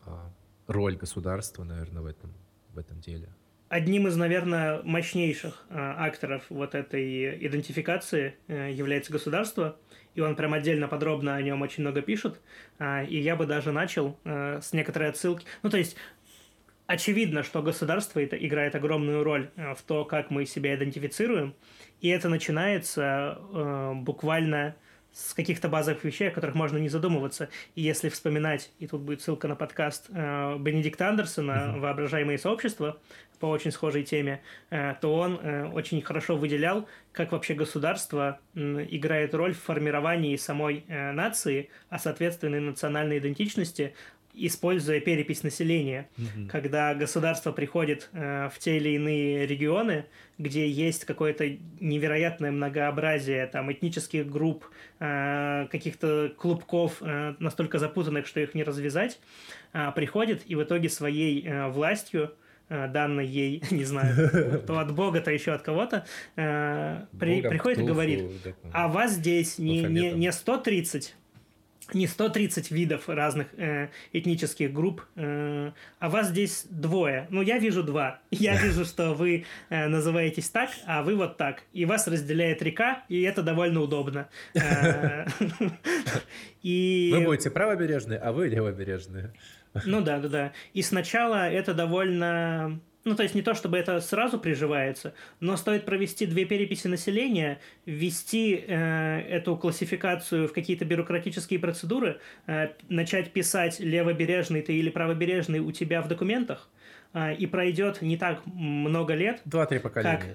а, роль государства, наверное, в этом, в этом деле. Одним из, наверное, мощнейших э, акторов вот этой идентификации э, является государство, и он прям отдельно подробно о нем очень много пишет, э, и я бы даже начал э, с некоторой отсылки. Ну, то есть, очевидно, что государство это играет огромную роль э, в то, как мы себя идентифицируем, и это начинается э, буквально с каких-то базовых вещей, о которых можно не задумываться. И если вспоминать, и тут будет ссылка на подкаст э, Бенедикта Андерсона «Воображаемые сообщества», по очень схожей теме, э, то он э, очень хорошо выделял, как вообще государство э, играет роль в формировании самой э, нации, а соответственно и национальной идентичности, используя перепись населения, mm-hmm. когда государство приходит э, в те или иные регионы, где есть какое-то невероятное многообразие там этнических групп, э, каких-то клубков э, настолько запутанных, что их не развязать, э, приходит и в итоге своей э, властью э, данной ей, не знаю, то от Бога, то еще от кого-то, э, при, приходит и говорит, а вас здесь не, не, не 130 не 130 видов разных э, этнических групп, э, а вас здесь двое. Ну, я вижу два. Я вижу, что вы э, называетесь так, а вы вот так. И вас разделяет река, и это довольно удобно. Э, и... Вы будете правобережные, а вы левобережные. Ну да, да, да. И сначала это довольно ну, то есть не то, чтобы это сразу приживается, но стоит провести две переписи населения, ввести э, эту классификацию в какие-то бюрократические процедуры, э, начать писать левобережный ты или правобережный у тебя в документах, э, и пройдет не так много лет. Два-три поколения. Как,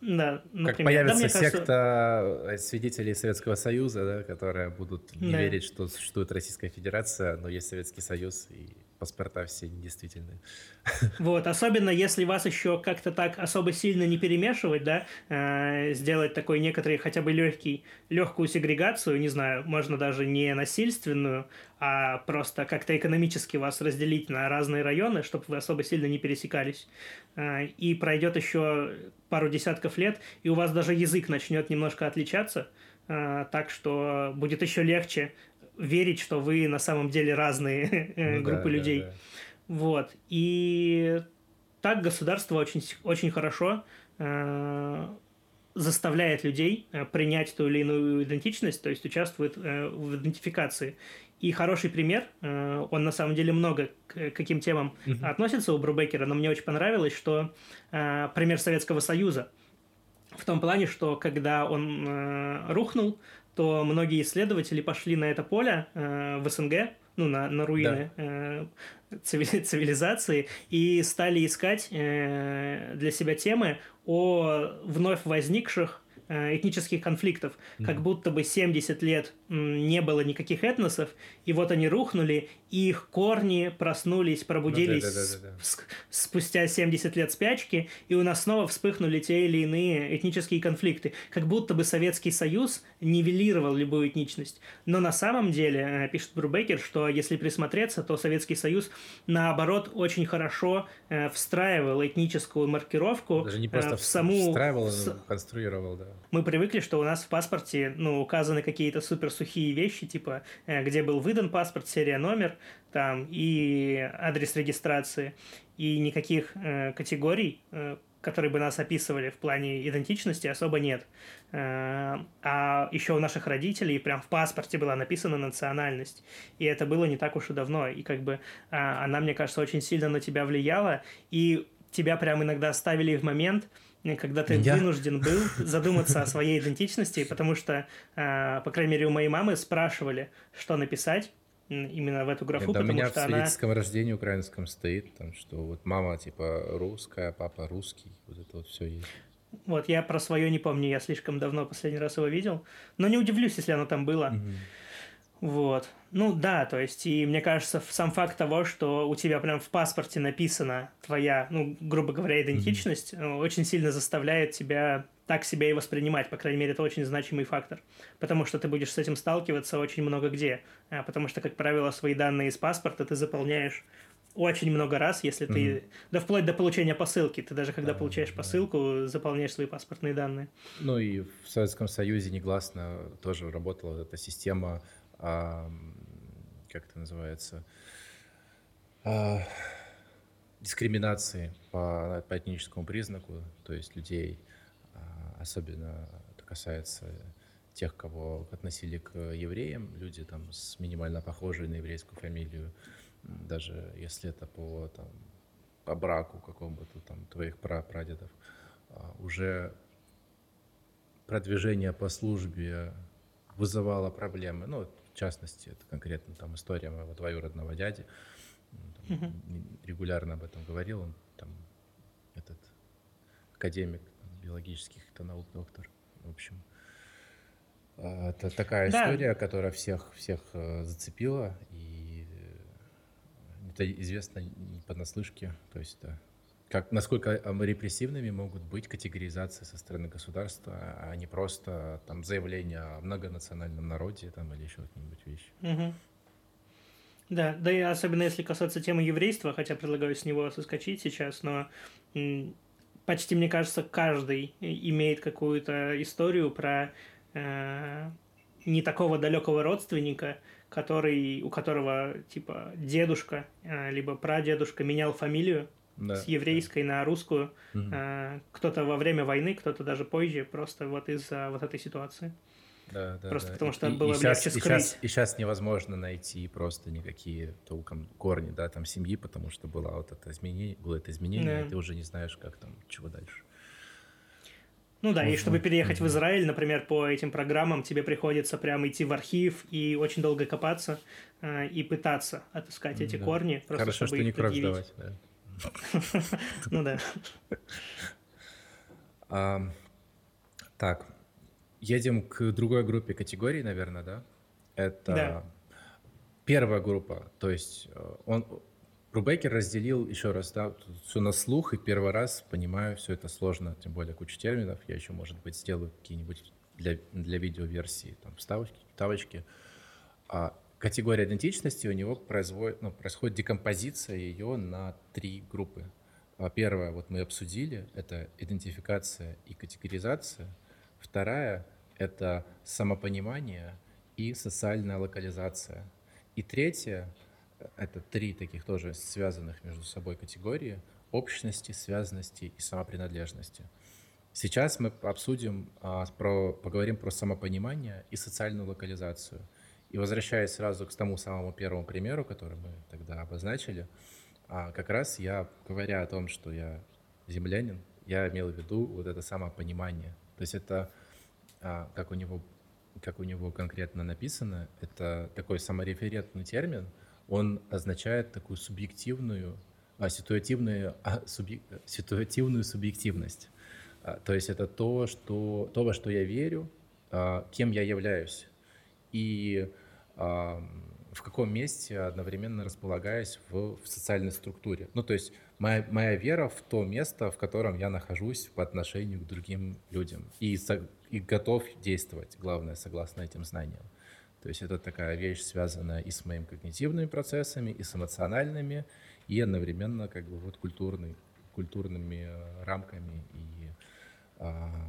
да, например. Как появится да, секта кажется... Э, свидетелей Советского Союза, да, которые будут не да. верить, что существует Российская Федерация, но есть Советский Союз, и паспорта все недействительные. Вот, особенно если вас еще как-то так особо сильно не перемешивать, да, э, сделать такой некоторый хотя бы легкий, легкую сегрегацию, не знаю, можно даже не насильственную, а просто как-то экономически вас разделить на разные районы, чтобы вы особо сильно не пересекались. Э, и пройдет еще пару десятков лет, и у вас даже язык начнет немножко отличаться, э, так что будет еще легче верить, что вы на самом деле разные ну, группы да, людей. Да, да. Вот. И так государство очень, очень хорошо э, заставляет людей э, принять ту или иную идентичность, то есть участвует э, в идентификации. И хороший пример, э, он на самом деле много к каким темам mm-hmm. относится у Брубекера, но мне очень понравилось, что пример Советского Союза. В том плане, что когда он рухнул, то многие исследователи пошли на это поле в СНГ, ну, на, на руины да. цивилизации, и стали искать для себя темы о вновь возникших э, этнических конфликтов, mm-hmm. как будто бы 70 лет не было никаких этносов, и вот они рухнули, и их корни проснулись, пробудились ну, да, да, да, да. спустя 70 лет спячки, и у нас снова вспыхнули те или иные этнические конфликты, как будто бы Советский Союз нивелировал любую этничность. Но на самом деле, э, пишет Брубекер, что если присмотреться, то Советский Союз, наоборот, очень хорошо э, встраивал этническую маркировку Даже не просто в саму... встраивал, с... конструировал, да. Мы привыкли, что у нас в паспорте ну, указаны какие-то супер сухие вещи, типа э, где был выдан паспорт, серия, номер, там и адрес регистрации, и никаких э, категорий, э, которые бы нас описывали в плане идентичности, особо нет. Э, а еще у наших родителей прям в паспорте была написана национальность. И это было не так уж и давно. И как бы э, она, мне кажется, очень сильно на тебя влияла. И тебя прям иногда ставили в момент, когда ты Я? вынужден был задуматься о своей идентичности, потому что, э, по крайней мере, у моей мамы спрашивали, что написать именно в эту графу, Нет, потому у меня что в свидетельском она... рождении украинском стоит, там, что вот мама типа русская, папа русский, вот это вот все есть. Вот, я про свое не помню, я слишком давно последний раз его видел, но не удивлюсь, если оно там было. Угу. Вот. Ну да, то есть, и мне кажется, сам факт того, что у тебя прям в паспорте написана твоя, ну, грубо говоря, идентичность, mm-hmm. очень сильно заставляет тебя так себя и воспринимать. По крайней мере, это очень значимый фактор. Потому что ты будешь с этим сталкиваться очень много где. А, потому что, как правило, свои данные из паспорта ты заполняешь очень много раз, если ты... Mm-hmm. Да вплоть до получения посылки. Ты даже когда да, получаешь да. посылку, заполняешь свои паспортные данные. Ну и в Советском Союзе негласно тоже работала эта система а, как это называется, а, дискриминации по, по этническому признаку, то есть людей, а, особенно это касается тех, кого относили к евреям, люди там с минимально похожей на еврейскую фамилию, даже если это по, там, по браку какому-то там твоих прапрадедов, а, уже продвижение по службе вызывало проблемы. Ну, частности, это конкретно там история моего двоюродного дяди. Там, угу. Регулярно об этом говорил. Он там этот академик там, биологических это наук, доктор. В общем, а, это такая да. история, которая всех, всех э, зацепила. И э, это известно не понаслышке. То есть это как, насколько репрессивными могут быть категоризации со стороны государства, а не просто там заявление о многонациональном народе там, или еще какие-нибудь вещи. Угу. Да, да и особенно если касаться темы еврейства, хотя предлагаю с него соскочить сейчас, но почти, мне кажется, каждый имеет какую-то историю про э, не такого далекого родственника, который, у которого, типа, дедушка, э, либо прадедушка менял фамилию, да. с еврейской на русскую. Угу. кто-то во время войны, кто-то даже позже, просто вот из-за вот этой ситуации. Да, да, просто да. потому что и, было и сейчас, легче скрыть. И сейчас, и сейчас невозможно найти просто никакие толком корни, да, там семьи, потому что было вот это изменение, было это изменение, да. и ты уже не знаешь, как там, чего дальше. Ну да, и чтобы переехать в Израиль, например, по этим программам, тебе приходится прямо идти в архив и очень долго копаться э, и пытаться отыскать эти да. корни. Просто Хорошо, чтобы что не кровь сдавать. Да. Ну да. Так, едем к другой группе категорий, наверное, да? Это первая группа, то есть э, он Брубекер разделил еще раз, да, все на слух, и первый раз понимаю, все это сложно, тем более куча терминов. Я еще, может быть, сделаю какие-нибудь для, для видеоверсии там вставочки, вставочки. А категория идентичности у него производит, ну, происходит декомпозиция ее на три группы. А первая, вот мы обсудили, это идентификация и категоризация. Вторая — это самопонимание и социальная локализация. И третья — это три таких тоже связанных между собой категории — общности, связанности и самопринадлежности. Сейчас мы обсудим, а, про, поговорим про самопонимание и социальную локализацию. И возвращаясь сразу к тому самому первому примеру, который мы тогда обозначили, а, как раз я, говоря о том, что я землянин, я имел в виду вот это самопонимание. То есть это, а, как у него, как у него конкретно написано, это такой самореферентный термин, он означает такую субъективную, а, ситуативную, а, субъ, ситуативную субъективность. То есть это то, что, то, во что я верю, кем я являюсь. И в каком месте одновременно располагаюсь в, в социальной структуре. Ну, то есть моя, моя вера в то место, в котором я нахожусь по отношению к другим людям. И, и готов действовать, главное, согласно этим знаниям. То есть это такая вещь, связанная и с моими когнитивными процессами, и с эмоциональными, и одновременно как бы вот культурный, культурными э, рамками и а,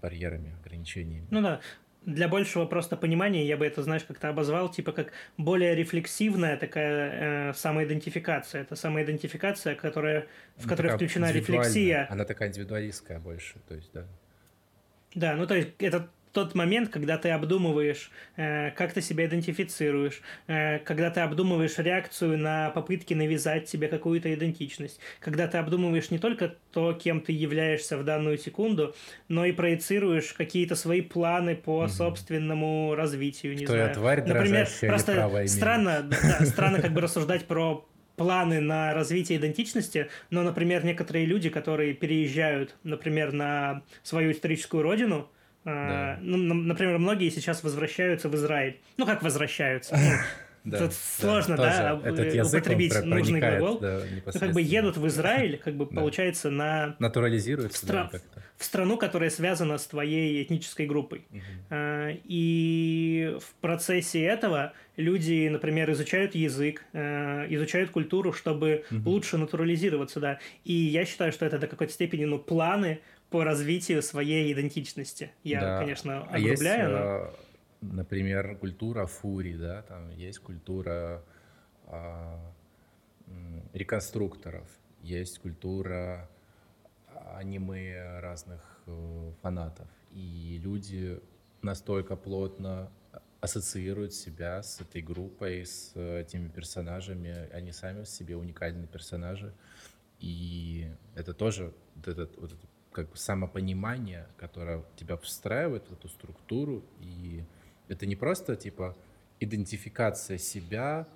барьерами, ограничениями. Ну да, для большего просто понимания я бы это, знаешь, как-то обозвал, типа как более рефлексивная такая э, самоидентификация. Это самоидентификация, которая, в которой включена рефлексия. Она такая индивидуалистская больше, то есть, да. Да, ну то есть это тот момент, когда ты обдумываешь, э, как ты себя идентифицируешь, э, когда ты обдумываешь реакцию на попытки навязать себе какую-то идентичность, когда ты обдумываешь не только то, кем ты являешься в данную секунду, но и проецируешь какие-то свои планы по угу. собственному развитию. Не Кто знаю. я тварь Например, просто странно, да, странно как бы рассуждать про планы на развитие идентичности, но, например, некоторые люди, которые переезжают, например, на свою историческую родину, да. ну, например, многие сейчас возвращаются в Израиль. Ну, как возвращаются? Да, Тут сложно, да, да этот язык, употребить нужный глагол. Да, ну, как бы едут в Израиль, как бы получается на... Натурализируется, стра... да, В страну, которая связана с твоей этнической группой. Угу. И в процессе этого люди, например, изучают язык, э, изучают культуру, чтобы угу. лучше натурализироваться, да. И я считаю, что это до какой-то степени, ну, планы по развитию своей идентичности. Я, да. конечно, огрубляю, а есть, но... Э, например, культура фури, да, там есть культура а, реконструкторов, есть культура аниме разных э, фанатов, и люди настолько плотно ассоциируют себя с этой группой, с этими персонажами, они сами в себе уникальные персонажи, и это тоже вот этот, вот этот как бы самопонимание, которое тебя встраивает в эту структуру, и это не просто типа идентификация себя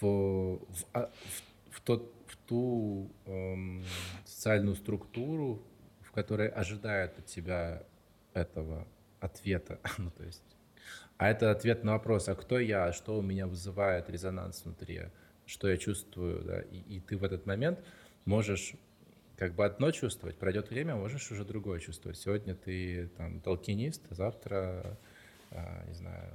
в, в, а, в, в, тот, в ту эм, социальную структуру, в которой ожидают от тебя этого ответа, ну то есть, а это ответ на вопрос, а кто я, что у меня вызывает резонанс внутри, что я чувствую, да, и, и ты в этот момент можешь как бы одно чувствовать, пройдет время, можешь уже другое чувствовать. Сегодня ты там толкинист, а завтра, а, не знаю,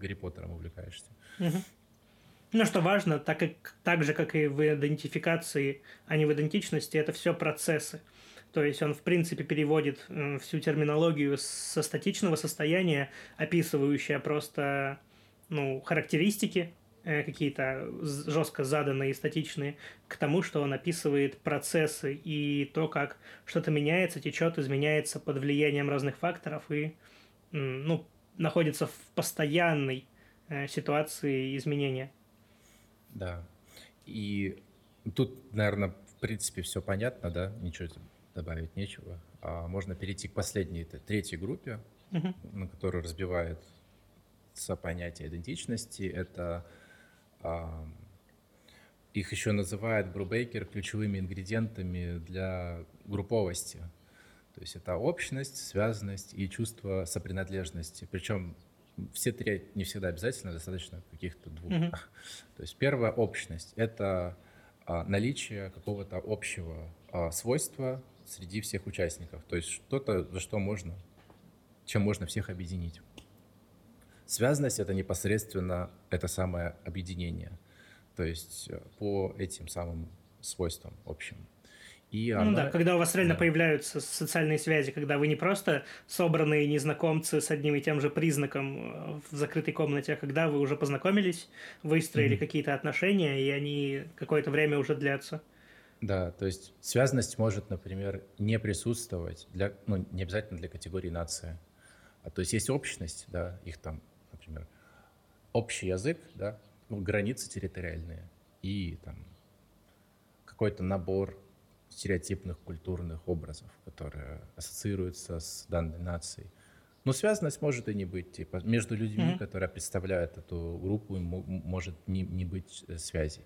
Гарри Поттером увлекаешься. Ну, что важно, так, как, так же, как и в идентификации, а не в идентичности, это все процессы. То есть он, в принципе, переводит всю терминологию со статичного состояния, описывающая просто ну, характеристики какие-то жестко заданные и статичные, к тому, что он описывает процессы и то, как что-то меняется, течет, изменяется под влиянием разных факторов и ну, находится в постоянной э, ситуации изменения. Да. И тут, наверное, в принципе, все понятно, да, ничего добавить нечего. А можно перейти к последней, третьей группе, угу. на которую разбивает понятие идентичности. Это их еще называют Брубейкер ключевыми ингредиентами для групповости. То есть это общность, связанность и чувство сопринадлежности. Причем все три не всегда обязательно, достаточно каких-то двух. Mm-hmm. То есть первая общность — это а, наличие какого-то общего а, свойства среди всех участников. То есть что-то, за что можно, чем можно всех объединить. Связанность — это непосредственно это самое объединение, то есть э, по этим самым свойствам общим. И ну да, когда у вас реально да. появляются социальные связи, когда вы не просто собранные незнакомцы с одним и тем же признаком э, в закрытой комнате, а когда вы уже познакомились, выстроили mm-hmm. какие-то отношения, и они какое-то время уже длятся. Да, то есть связанность может, например, не присутствовать, для, ну, не обязательно для категории нации. А, то есть есть общность, да, их там, например, общий язык, да, ну, границы территориальные и там какой-то набор стереотипных культурных образов, которые ассоциируются с данной нацией. Но связанность может и не быть. Типа, между людьми, mm-hmm. которые представляют эту группу, может не, не быть э, связи.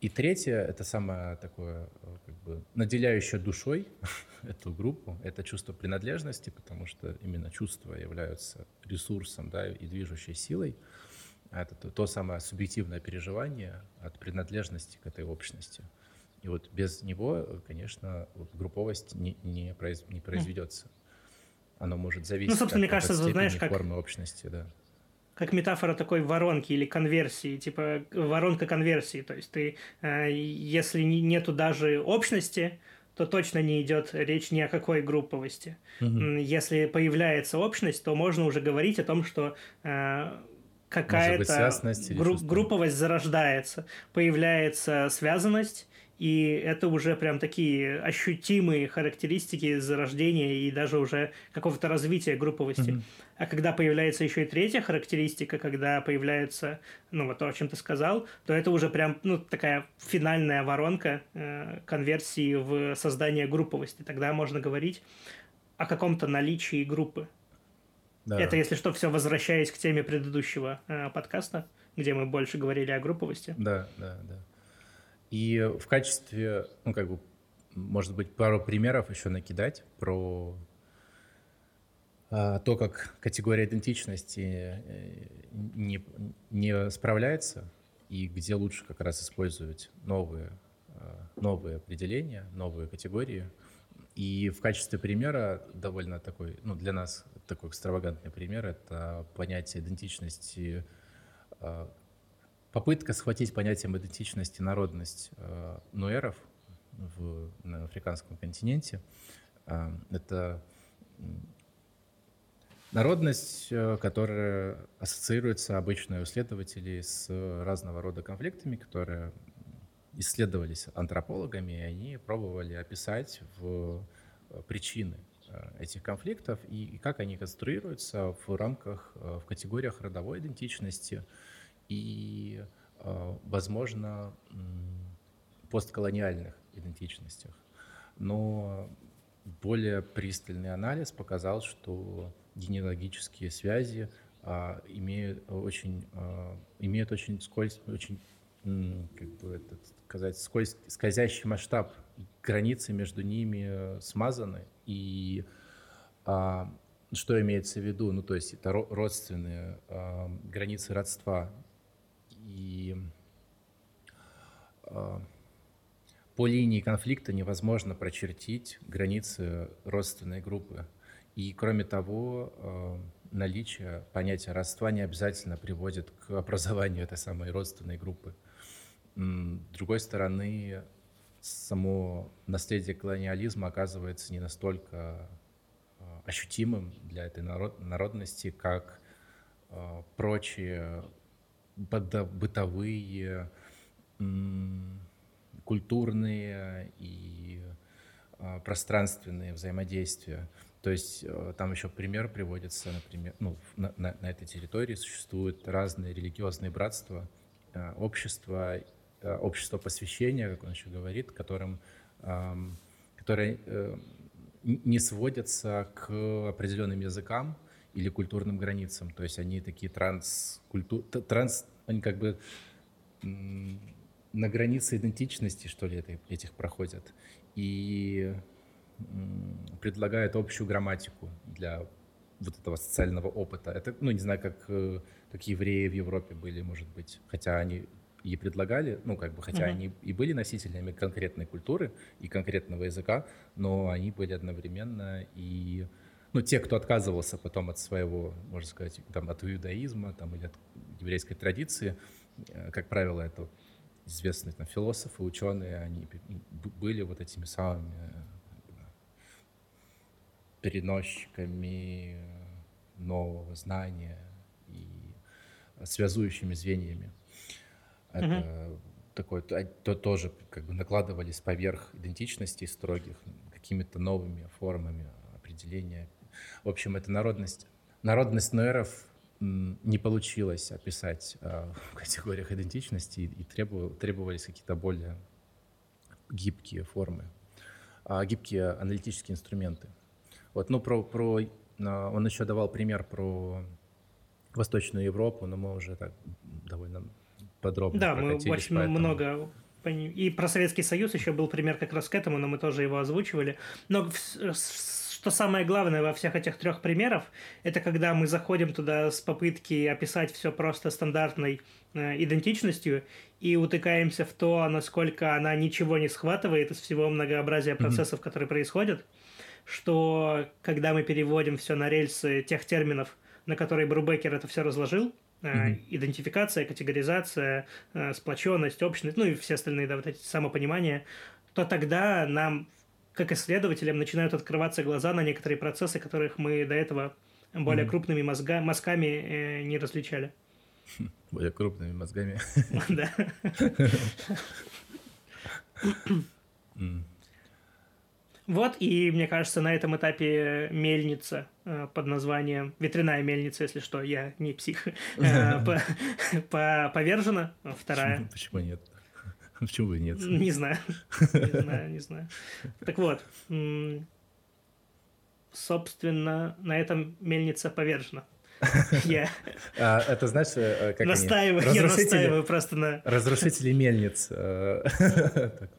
И третье, это самое такое, э, как бы, наделяющее душой эту группу, это чувство принадлежности, потому что именно чувства являются ресурсом да, и движущей силой. Это то, то самое субъективное переживание от принадлежности к этой общности. И вот без него, конечно, вот групповость не, не, произ, не произведется. Оно может зависеть ну, собственно, от, мне кажется, от степени знаешь, как... формы общности, да как метафора такой воронки или конверсии, типа воронка конверсии. То есть ты, э, если нету даже общности, то точно не идет речь ни о какой групповости. Угу. Если появляется общность, то можно уже говорить о том, что э, какая-то гру- групповость зарождается, появляется связанность, и это уже прям такие ощутимые характеристики зарождения и даже уже какого-то развития групповости. Mm-hmm. А когда появляется еще и третья характеристика, когда появляется, ну вот то, о чем ты сказал, то это уже прям, ну, такая финальная воронка э, конверсии в создание групповости. Тогда можно говорить о каком-то наличии группы. Да. Это, если что, все возвращаясь к теме предыдущего э, подкаста, где мы больше говорили о групповости. Да, да, да. И в качестве, ну, как бы, может быть, пару примеров еще накидать про а, то, как категория идентичности э, не, не справляется и где лучше как раз использовать новые, а, новые определения, новые категории. И в качестве примера довольно такой, ну, для нас такой экстравагантный пример — это понятие идентичности а, попытка схватить понятием идентичности народность э, нуэров в, на африканском континенте. Э, это народность, э, которая ассоциируется обычно у исследователей с разного рода конфликтами, которые исследовались антропологами, и они пробовали описать в э, причины э, этих конфликтов и как они конструируются в рамках, в категориях родовой идентичности, и, а, возможно, постколониальных идентичностях. Но более пристальный анализ показал, что генеалогические связи а, имеют очень, а, имеют очень скользкий, очень, как бы это сказать, скользь, скользящий масштаб. Границы между ними смазаны. И а, что имеется в виду? Ну, то есть это родственные а, границы родства и э, по линии конфликта невозможно прочертить границы родственной группы. И кроме того, э, наличие понятия родства не обязательно приводит к образованию этой самой родственной группы. С другой стороны, само наследие колониализма оказывается не настолько э, ощутимым для этой народ, народности, как прочие бытовые, культурные и а, пространственные взаимодействия. То есть э, там еще пример приводится, например, ну, на, на, на этой территории существуют разные религиозные братства, э, общества, э, общество посвящения, как он еще говорит, которым, которые не сводятся к определенным языкам, или культурным границам. То есть они такие транскультур... Транс... Они как бы на границе идентичности, что ли, этих проходят. И предлагают общую грамматику для вот этого социального опыта. Это, ну, не знаю, как, э, как евреи в Европе были, может быть, хотя они и предлагали, ну, как бы, хотя uh-huh. они и были носителями конкретной культуры и конкретного языка, но они были одновременно и ну, те, кто отказывался потом от своего, можно сказать, там, от иудаизма там, или от еврейской традиции, э, как правило, это известные там, философы, ученые, они были вот этими самыми э, переносчиками нового знания и связующими звеньями. Это, mm-hmm. такой, то, то тоже как бы накладывались поверх идентичностей строгих какими-то новыми формами определения. В общем, это народность. Народность нойеров не получилось описать э, в категориях идентичности и требовал, требовались какие-то более гибкие формы, э, гибкие аналитические инструменты. Вот, ну, про, про, э, он еще давал пример про Восточную Европу, но мы уже так довольно подробно Да, мы очень поэтому... много и про Советский Союз еще был пример как раз к этому, но мы тоже его озвучивали. Но что самое главное во всех этих трех примерах, это когда мы заходим туда с попытки описать все просто стандартной э, идентичностью и утыкаемся в то, насколько она ничего не схватывает из всего многообразия процессов, mm-hmm. которые происходят, что когда мы переводим все на рельсы тех терминов, на которые Брубекер это все разложил, mm-hmm. идентификация, категоризация, э, сплоченность, общность, ну и все остальные, да, вот эти самопонимания, то тогда нам, как исследователям, начинают открываться глаза на некоторые процессы, которых мы до этого более mm-hmm. крупными мозга, мазками э, не различали. Более крупными мозгами. Да. Вот, и мне кажется, на этом этапе мельница э, под названием, ветряная мельница, если что, я не псих, э, повержена, вторая. Почему нет? Почему бы нет? Не знаю, не знаю, не знаю. Так вот, собственно, на этом мельница повержена. Я а, это знаешь, э, как настаиваю? Я настаиваю просто на... Разрушители мельниц. Э,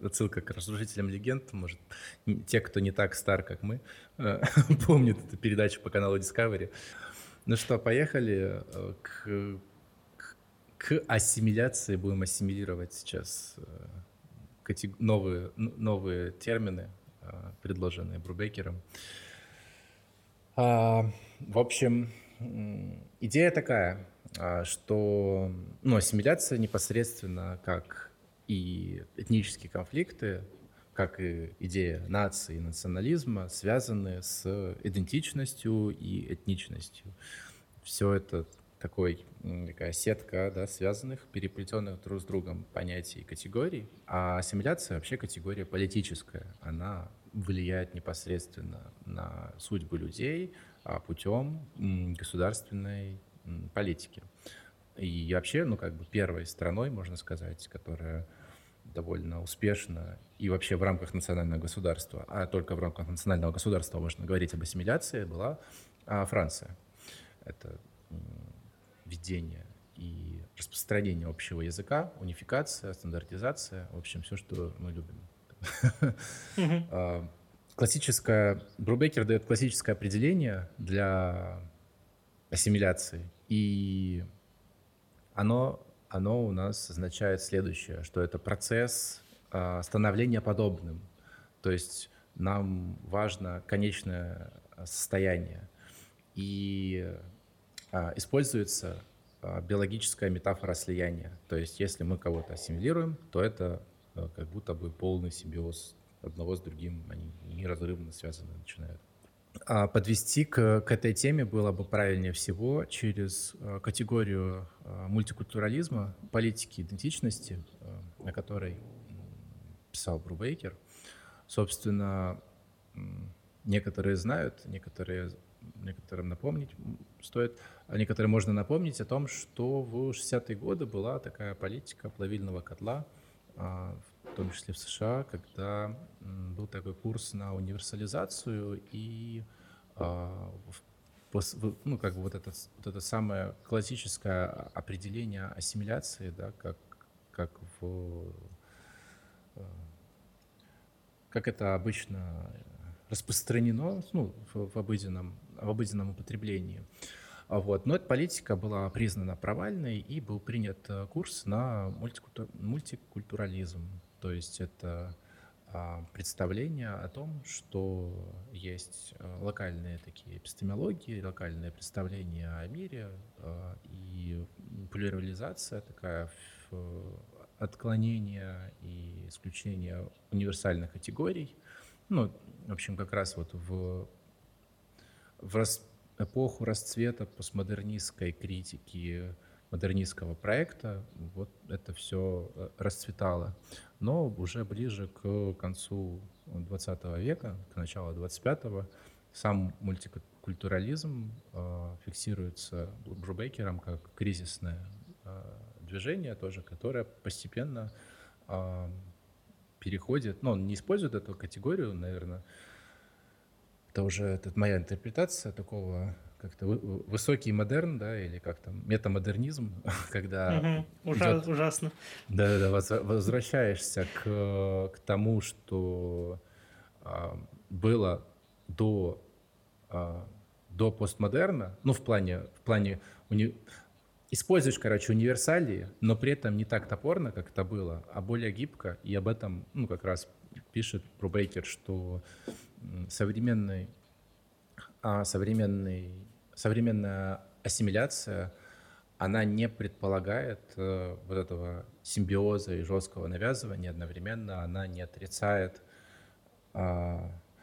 отсылка к разрушителям легенд. Может, те, кто не так стар, как мы, э, помнят эту передачу по каналу Discovery. Ну что, поехали к, к ассимиляции. Будем ассимилировать сейчас новые, новые термины, предложенные Брубекером. А, в общем, Идея такая, а, что ну, ассимиляция непосредственно как и этнические конфликты, как и идея нации и национализма связаны с идентичностью и этничностью. Все это такой, такая сетка да, связанных, переплетенных друг с другом понятий и категорий. А ассимиляция вообще категория политическая. Она влияет непосредственно на судьбу людей, а, путем государственной политики. И вообще, ну, как бы первой страной, можно сказать, которая довольно успешно и вообще в рамках национального государства, а только в рамках национального государства можно говорить об ассимиляции, была а, Франция. Это введение и распространение общего языка, унификация, стандартизация, в общем, все, что мы любим. классическое, Брубекер дает классическое определение для ассимиляции, и оно, оно у нас означает следующее, что это процесс э, становления подобным, то есть нам важно конечное состояние, и используется э, биологическая метафора слияния, то есть если мы кого-то ассимилируем, то это э, как будто бы полный симбиоз одного с другим, они неразрывно связаны начинают. А подвести к, к этой теме было бы правильнее всего через категорию мультикультурализма, политики идентичности, о которой писал Брубейкер. Собственно, некоторые знают, некоторые, некоторым напомнить стоит, а некоторые можно напомнить о том, что в 60-е годы была такая политика плавильного котла, а, в том числе в США, когда был такой курс на универсализацию и а, ну, как бы вот это, вот это самое классическое определение ассимиляции, да, как, как в а, как это обычно распространено ну, в, в, обыденном, в обыденном употреблении. Вот. Но эта политика была признана провальной, и был принят э, курс на мультикультурализм. То есть это а, представление о том, что есть э, локальные такие эпистемологии, локальные представления о мире а, и плюрализация такая, отклонение и исключение универсальных категорий. Ну, в общем, как раз вот в, в, рас, эпоху расцвета постмодернистской критики модернистского проекта, вот это все э, расцветало. Но уже ближе к концу 20 века, к началу 25-го, сам мультикультурализм э, фиксируется Брубейкером как кризисное э, движение тоже, которое постепенно э, переходит, ну, он не использует эту категорию, наверное, это уже это моя интерпретация такого как-то высокий модерн, да, или как там, метамодернизм, когда... Угу. Идет, ужасно. Да-да-да, возвращаешься к, к тому, что а, было до, а, до постмодерна, ну, в плане, в плане уни... используешь, короче, универсалии, но при этом не так топорно, как это было, а более гибко, и об этом, ну, как раз пишет Брубейкер, что современный а современный, современная ассимиляция, она не предполагает э, вот этого симбиоза и жесткого навязывания одновременно, она не отрицает, э,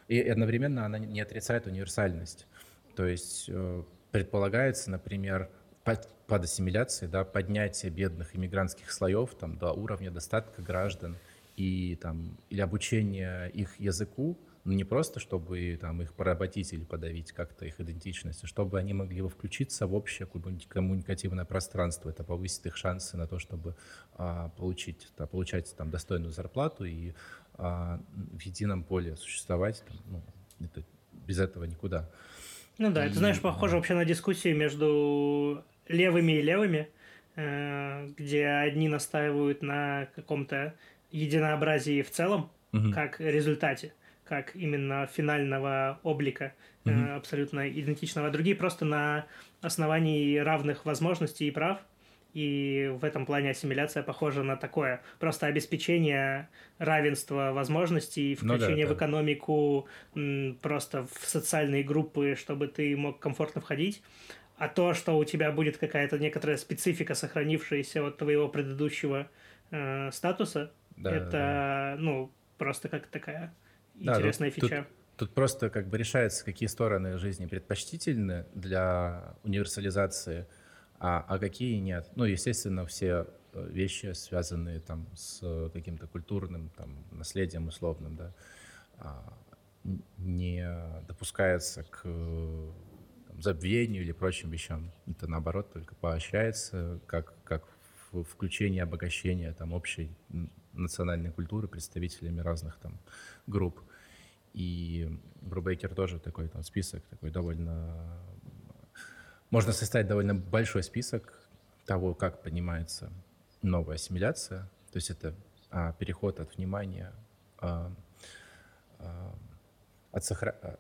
и одновременно она не отрицает универсальность. То есть э, предполагается, например, под, под ассимиляцией, да, поднятие бедных иммигрантских слоев там, до уровня достатка граждан и, там, или обучение их языку, ну, не просто, чтобы там, их поработить или подавить как-то их идентичность, а чтобы они могли включиться в общее коммуникативное пространство. Это повысит их шансы на то, чтобы а, получить, да, получать там, достойную зарплату и а, в едином поле существовать. Там, ну, это, без этого никуда. Ну да, и, это, знаешь, похоже вообще на дискуссию между левыми и левыми, э, где одни настаивают на каком-то единообразии в целом, угу. как результате, как именно финального облика mm-hmm. э, абсолютно идентичного, а другие просто на основании равных возможностей и прав. И в этом плане ассимиляция похожа на такое. Просто обеспечение равенства возможностей, включение ну, да, в экономику, просто в социальные группы, чтобы ты мог комфортно входить. А то, что у тебя будет какая-то некоторая специфика, сохранившаяся от твоего предыдущего э, статуса, да, это, да. ну, просто как такая интересная да, фича. Тут, тут просто как бы решается, какие стороны жизни предпочтительны для универсализации, а, а какие нет. Ну, естественно, все э, вещи, связанные там с каким-то культурным там, наследием условным, да, а, не допускается к там, забвению или прочим вещам. Это наоборот только поощряется как, как включение, обогащение там, общей национальной культуры представителями разных там групп. И Брубейкер тоже такой там список, такой довольно... Можно составить довольно большой список того, как понимается новая ассимиляция. То есть это а, переход от внимания, а, а, от, сохра... А,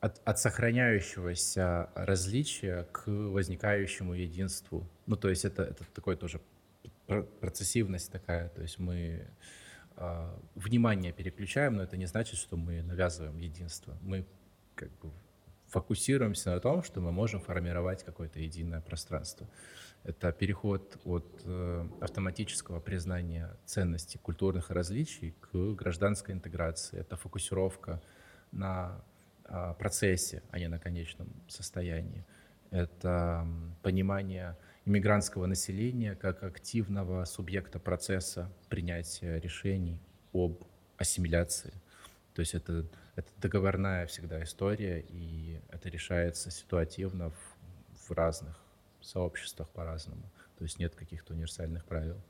от, от сохраняющегося различия к возникающему единству. Ну, то есть это, это такой тоже процессивность такая, то есть мы э, внимание переключаем, но это не значит, что мы навязываем единство. Мы как бы фокусируемся на том, что мы можем формировать какое-то единое пространство. Это переход от э, автоматического признания ценности культурных различий к гражданской интеграции. Это фокусировка на э, процессе, а не на конечном состоянии. Это понимание иммигрантского населения как активного субъекта процесса принятия решений об ассимиляции. То есть это, это договорная всегда история, и это решается ситуативно в, в разных сообществах по-разному. То есть нет каких-то универсальных правил.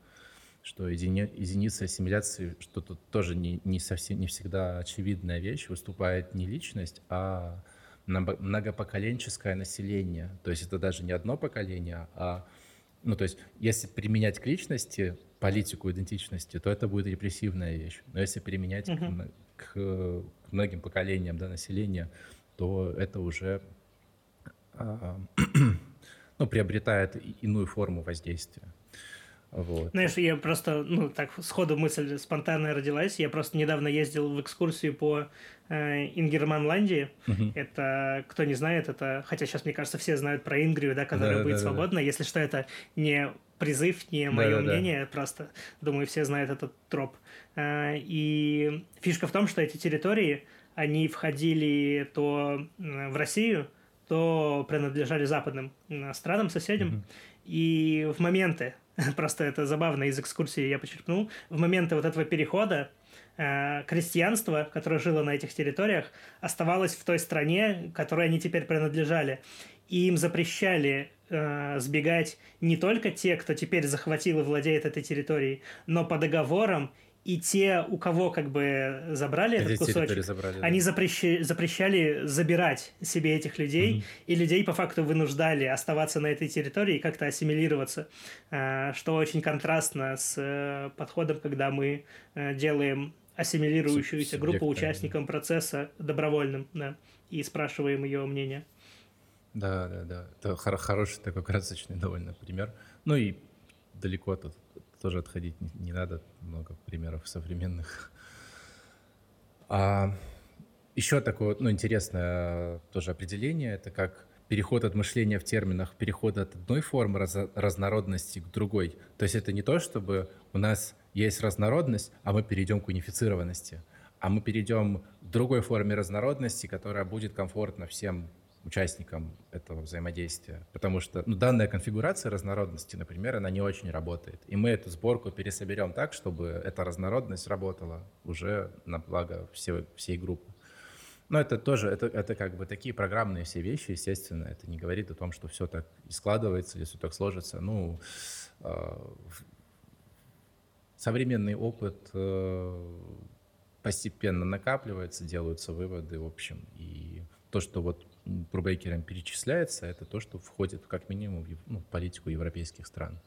Что едини, единица ассимиляции, что тут тоже не, не совсем не всегда очевидная вещь, выступает не личность, а многопоколенческое население. То есть это даже не одно поколение, а ну, то есть, если применять к личности политику идентичности, то это будет репрессивная вещь. Но если применять uh-huh. к, к многим поколениям да, населения, то это уже а, ну, приобретает иную форму воздействия. Вот. Знаешь, я просто, ну, так, сходу мысль спонтанная родилась. Я просто недавно ездил в экскурсию по э, Ингерманландии. Угу. Это, кто не знает, это, хотя сейчас, мне кажется, все знают про Ингрию, да, которая да, будет да, свободна. Да. Если что, это не призыв, не мое да, мнение, да. просто, думаю, все знают этот троп. Э, и фишка в том, что эти территории, они входили то в Россию, то принадлежали западным странам, соседям. Mm-hmm. И в моменты, просто это забавно, из экскурсии я почерпнул, в моменты вот этого перехода э, крестьянство, которое жило на этих территориях, оставалось в той стране, которой они теперь принадлежали. И им запрещали э, сбегать не только те, кто теперь захватил и владеет этой территорией, но по договорам и те, у кого как бы забрали Эти этот кусочек, забрали, они да. запрещали, запрещали забирать себе этих людей, mm-hmm. и людей по факту вынуждали оставаться на этой территории и как-то ассимилироваться, э, что очень контрастно с э, подходом, когда мы э, делаем ассимилирующуюся группу участникам процесса добровольным, да, и спрашиваем ее мнение. Да, да, да. Это хор- хороший такой красочный довольно пример. Ну и далеко тут тоже отходить не, не надо. Много примеров современных. А, еще такое, ну, интересное тоже определение. Это как переход от мышления в терминах, переход от одной формы раз, разнородности к другой. То есть это не то, чтобы у нас есть разнородность, а мы перейдем к унифицированности, а мы перейдем к другой форме разнородности, которая будет комфортна всем участникам этого взаимодействия. Потому что ну, данная конфигурация разнородности, например, она не очень работает. И мы эту сборку пересоберем так, чтобы эта разнородность работала уже на благо всей, всей группы. Но это тоже, это, это как бы такие программные все вещи, естественно. Это не говорит о том, что все так и складывается, или все так сложится. Ну, э, современный опыт э, постепенно накапливается, делаются выводы, в общем. И то, что вот брубейкерам перечисляется, это то, что входит как минимум в ну, политику европейских стран.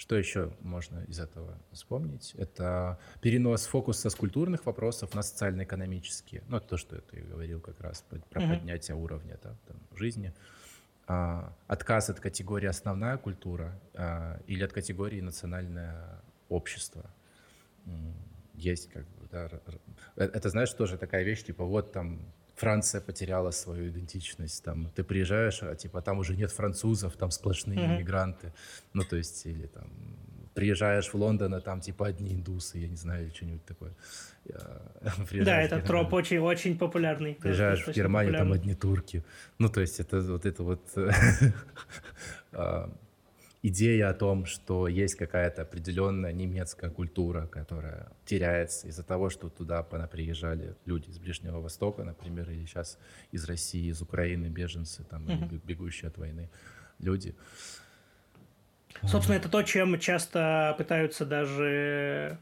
Что еще можно из этого вспомнить? Это перенос фокуса с культурных вопросов на социально-экономические. Ну, это то, что я говорил как раз про mm-hmm. поднятие уровня да, там, жизни. А, отказ от категории основная культура а, или от категории национальное общество. Есть как бы, да, э, это, знаешь, тоже такая вещь, типа вот там Франция потеряла свою идентичность. Там ты приезжаешь, а типа там уже нет французов, там сплошные mm-hmm. иммигранты. Ну, то есть, или там приезжаешь в Лондон, а там типа одни индусы, я не знаю, или что-нибудь такое. Да, это троп очень, очень популярный. Приезжаешь в Германию, там одни турки. Ну, то есть, это вот это вот а, идея о том, что есть какая-то определенная немецкая культура, которая теряется из-за того, что туда приезжали люди из Ближнего Востока, например, или сейчас из России, из Украины, беженцы, там, mm-hmm. бегущие от войны люди. Собственно, это то, чем часто пытаются даже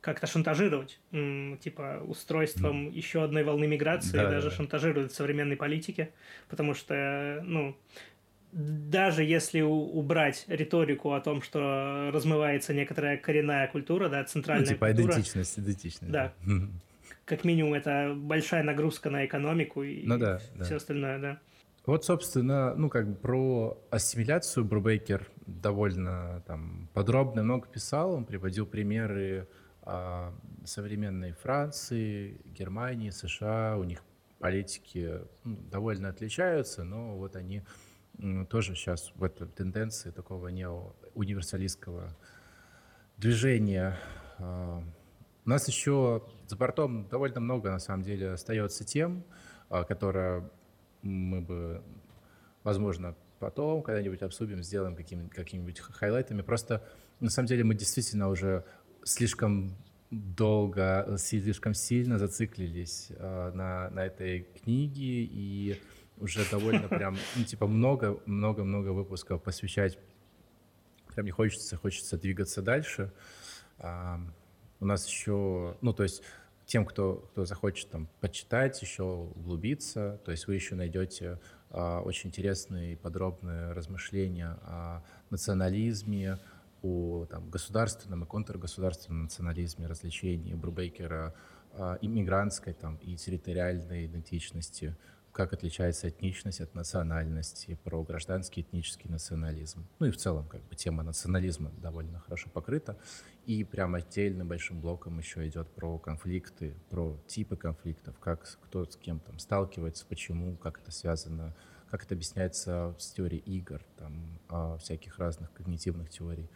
как-то шантажировать, типа устройством mm. еще одной волны миграции, да, даже да. шантажируют в современной политике, потому что, ну, даже если убрать риторику о том, что размывается некоторая коренная культура, да, центральная ну, типа культура. идентичность, идентичность. Да. Как минимум, это большая нагрузка на экономику и ну, да, все да. остальное, да. Вот, собственно, ну, как бы про ассимиляцию Брубейкер довольно там подробно много писал. Он приводил примеры а, современной Франции, Германии, США. У них политики ну, довольно отличаются, но вот они тоже сейчас в этой тенденции такого неоуниверсалистского движения. А, у нас еще за бортом довольно много, на самом деле, остается тем, а, которые мы бы, возможно, потом когда-нибудь обсудим, сделаем какими- какими-нибудь хайлайтами. Просто, на самом деле, мы действительно уже слишком долго, слишком сильно зациклились э, на, на этой книге, и уже довольно прям, ну, типа, много-много-много выпусков посвящать. Прям не хочется, хочется двигаться дальше. А, у нас еще, ну, то есть тем, кто, кто захочет там почитать, еще углубиться, то есть вы еще найдете а, очень интересные и подробные размышления о национализме, о там, государственном и контргосударственном национализме, развлечении Брубейкера, а, иммигрантской там, и территориальной идентичности, как отличается этничность от национальности, про гражданский этнический национализм. Ну и в целом как бы тема национализма довольно хорошо покрыта. И прям отдельным большим блоком еще идет про конфликты, про типы конфликтов, как кто с кем там сталкивается, почему, как это связано, как это объясняется с теорией игр, там, всяких разных когнитивных теорий.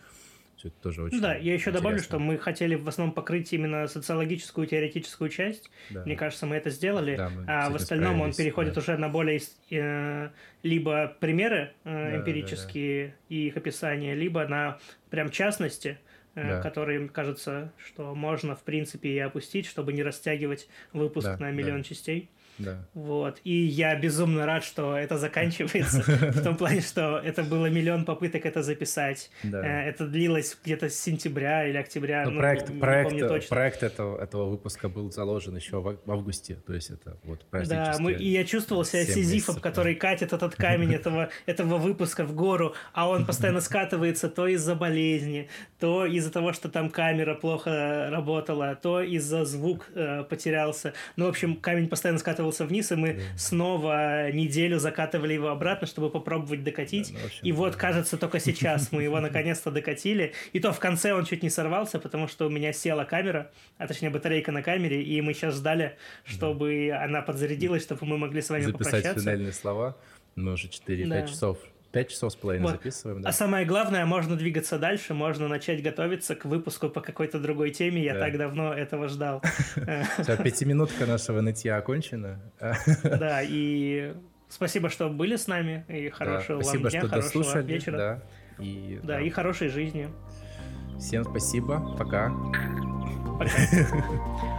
Всё это тоже очень Да, я еще добавлю, интересно. что мы хотели в основном покрыть именно социологическую, теоретическую часть. Да. Мне кажется, мы это сделали. Да, мы а в остальном он переходит да. уже на более э, либо примеры э, да, эмпирические и их описания, либо на прям частности, э, Да. которые, кажется, что можно, в принципе, и опустить, чтобы не растягивать выпуск Да, на да. миллион частей. Да. Вот. И я безумно рад, что это заканчивается. В том плане, что это было миллион попыток это записать. Да. Э, Это длилось где-то с сентября или октября. Ну, ну, проект, не проект, помню точно. проект этого, этого выпуска был заложен еще в, в августе, то есть это вот Да, мы, и я чувствовал себя сизифом, месяцев, который катит этот камень этого, этого выпуска в гору, а он постоянно скатывается то из-за болезни, то из-за того, что там камера плохо работала, то из-за звук э, потерялся. Ну, в общем, камень постоянно скатывался вниз, и мы снова неделю закатывали его обратно, чтобы попробовать докатить. Да, ну, общем, и вот, да. кажется, только сейчас мы его наконец-то докатили. И то в конце он чуть не сорвался, потому что у меня села камера, а точнее батарейка на камере, и мы сейчас ждали, чтобы она подзарядилась, чтобы мы могли с вами записать попрощаться. финальные слова. Мы уже 4-5 Да. часов, 5 часов с половиной Вот. записываем, да. А самое главное, можно двигаться дальше, можно начать готовиться к выпуску по какой-то другой теме. Я Да. так давно этого ждал. Все, пятиминутка нашего нытья окончена. Да, и спасибо, что были с нами, и Да, хорошего вам Спасибо, дня, что хорошего дослушали. вечера. Да. И, Да, и хорошей жизни. Всем спасибо. Пока. Пока.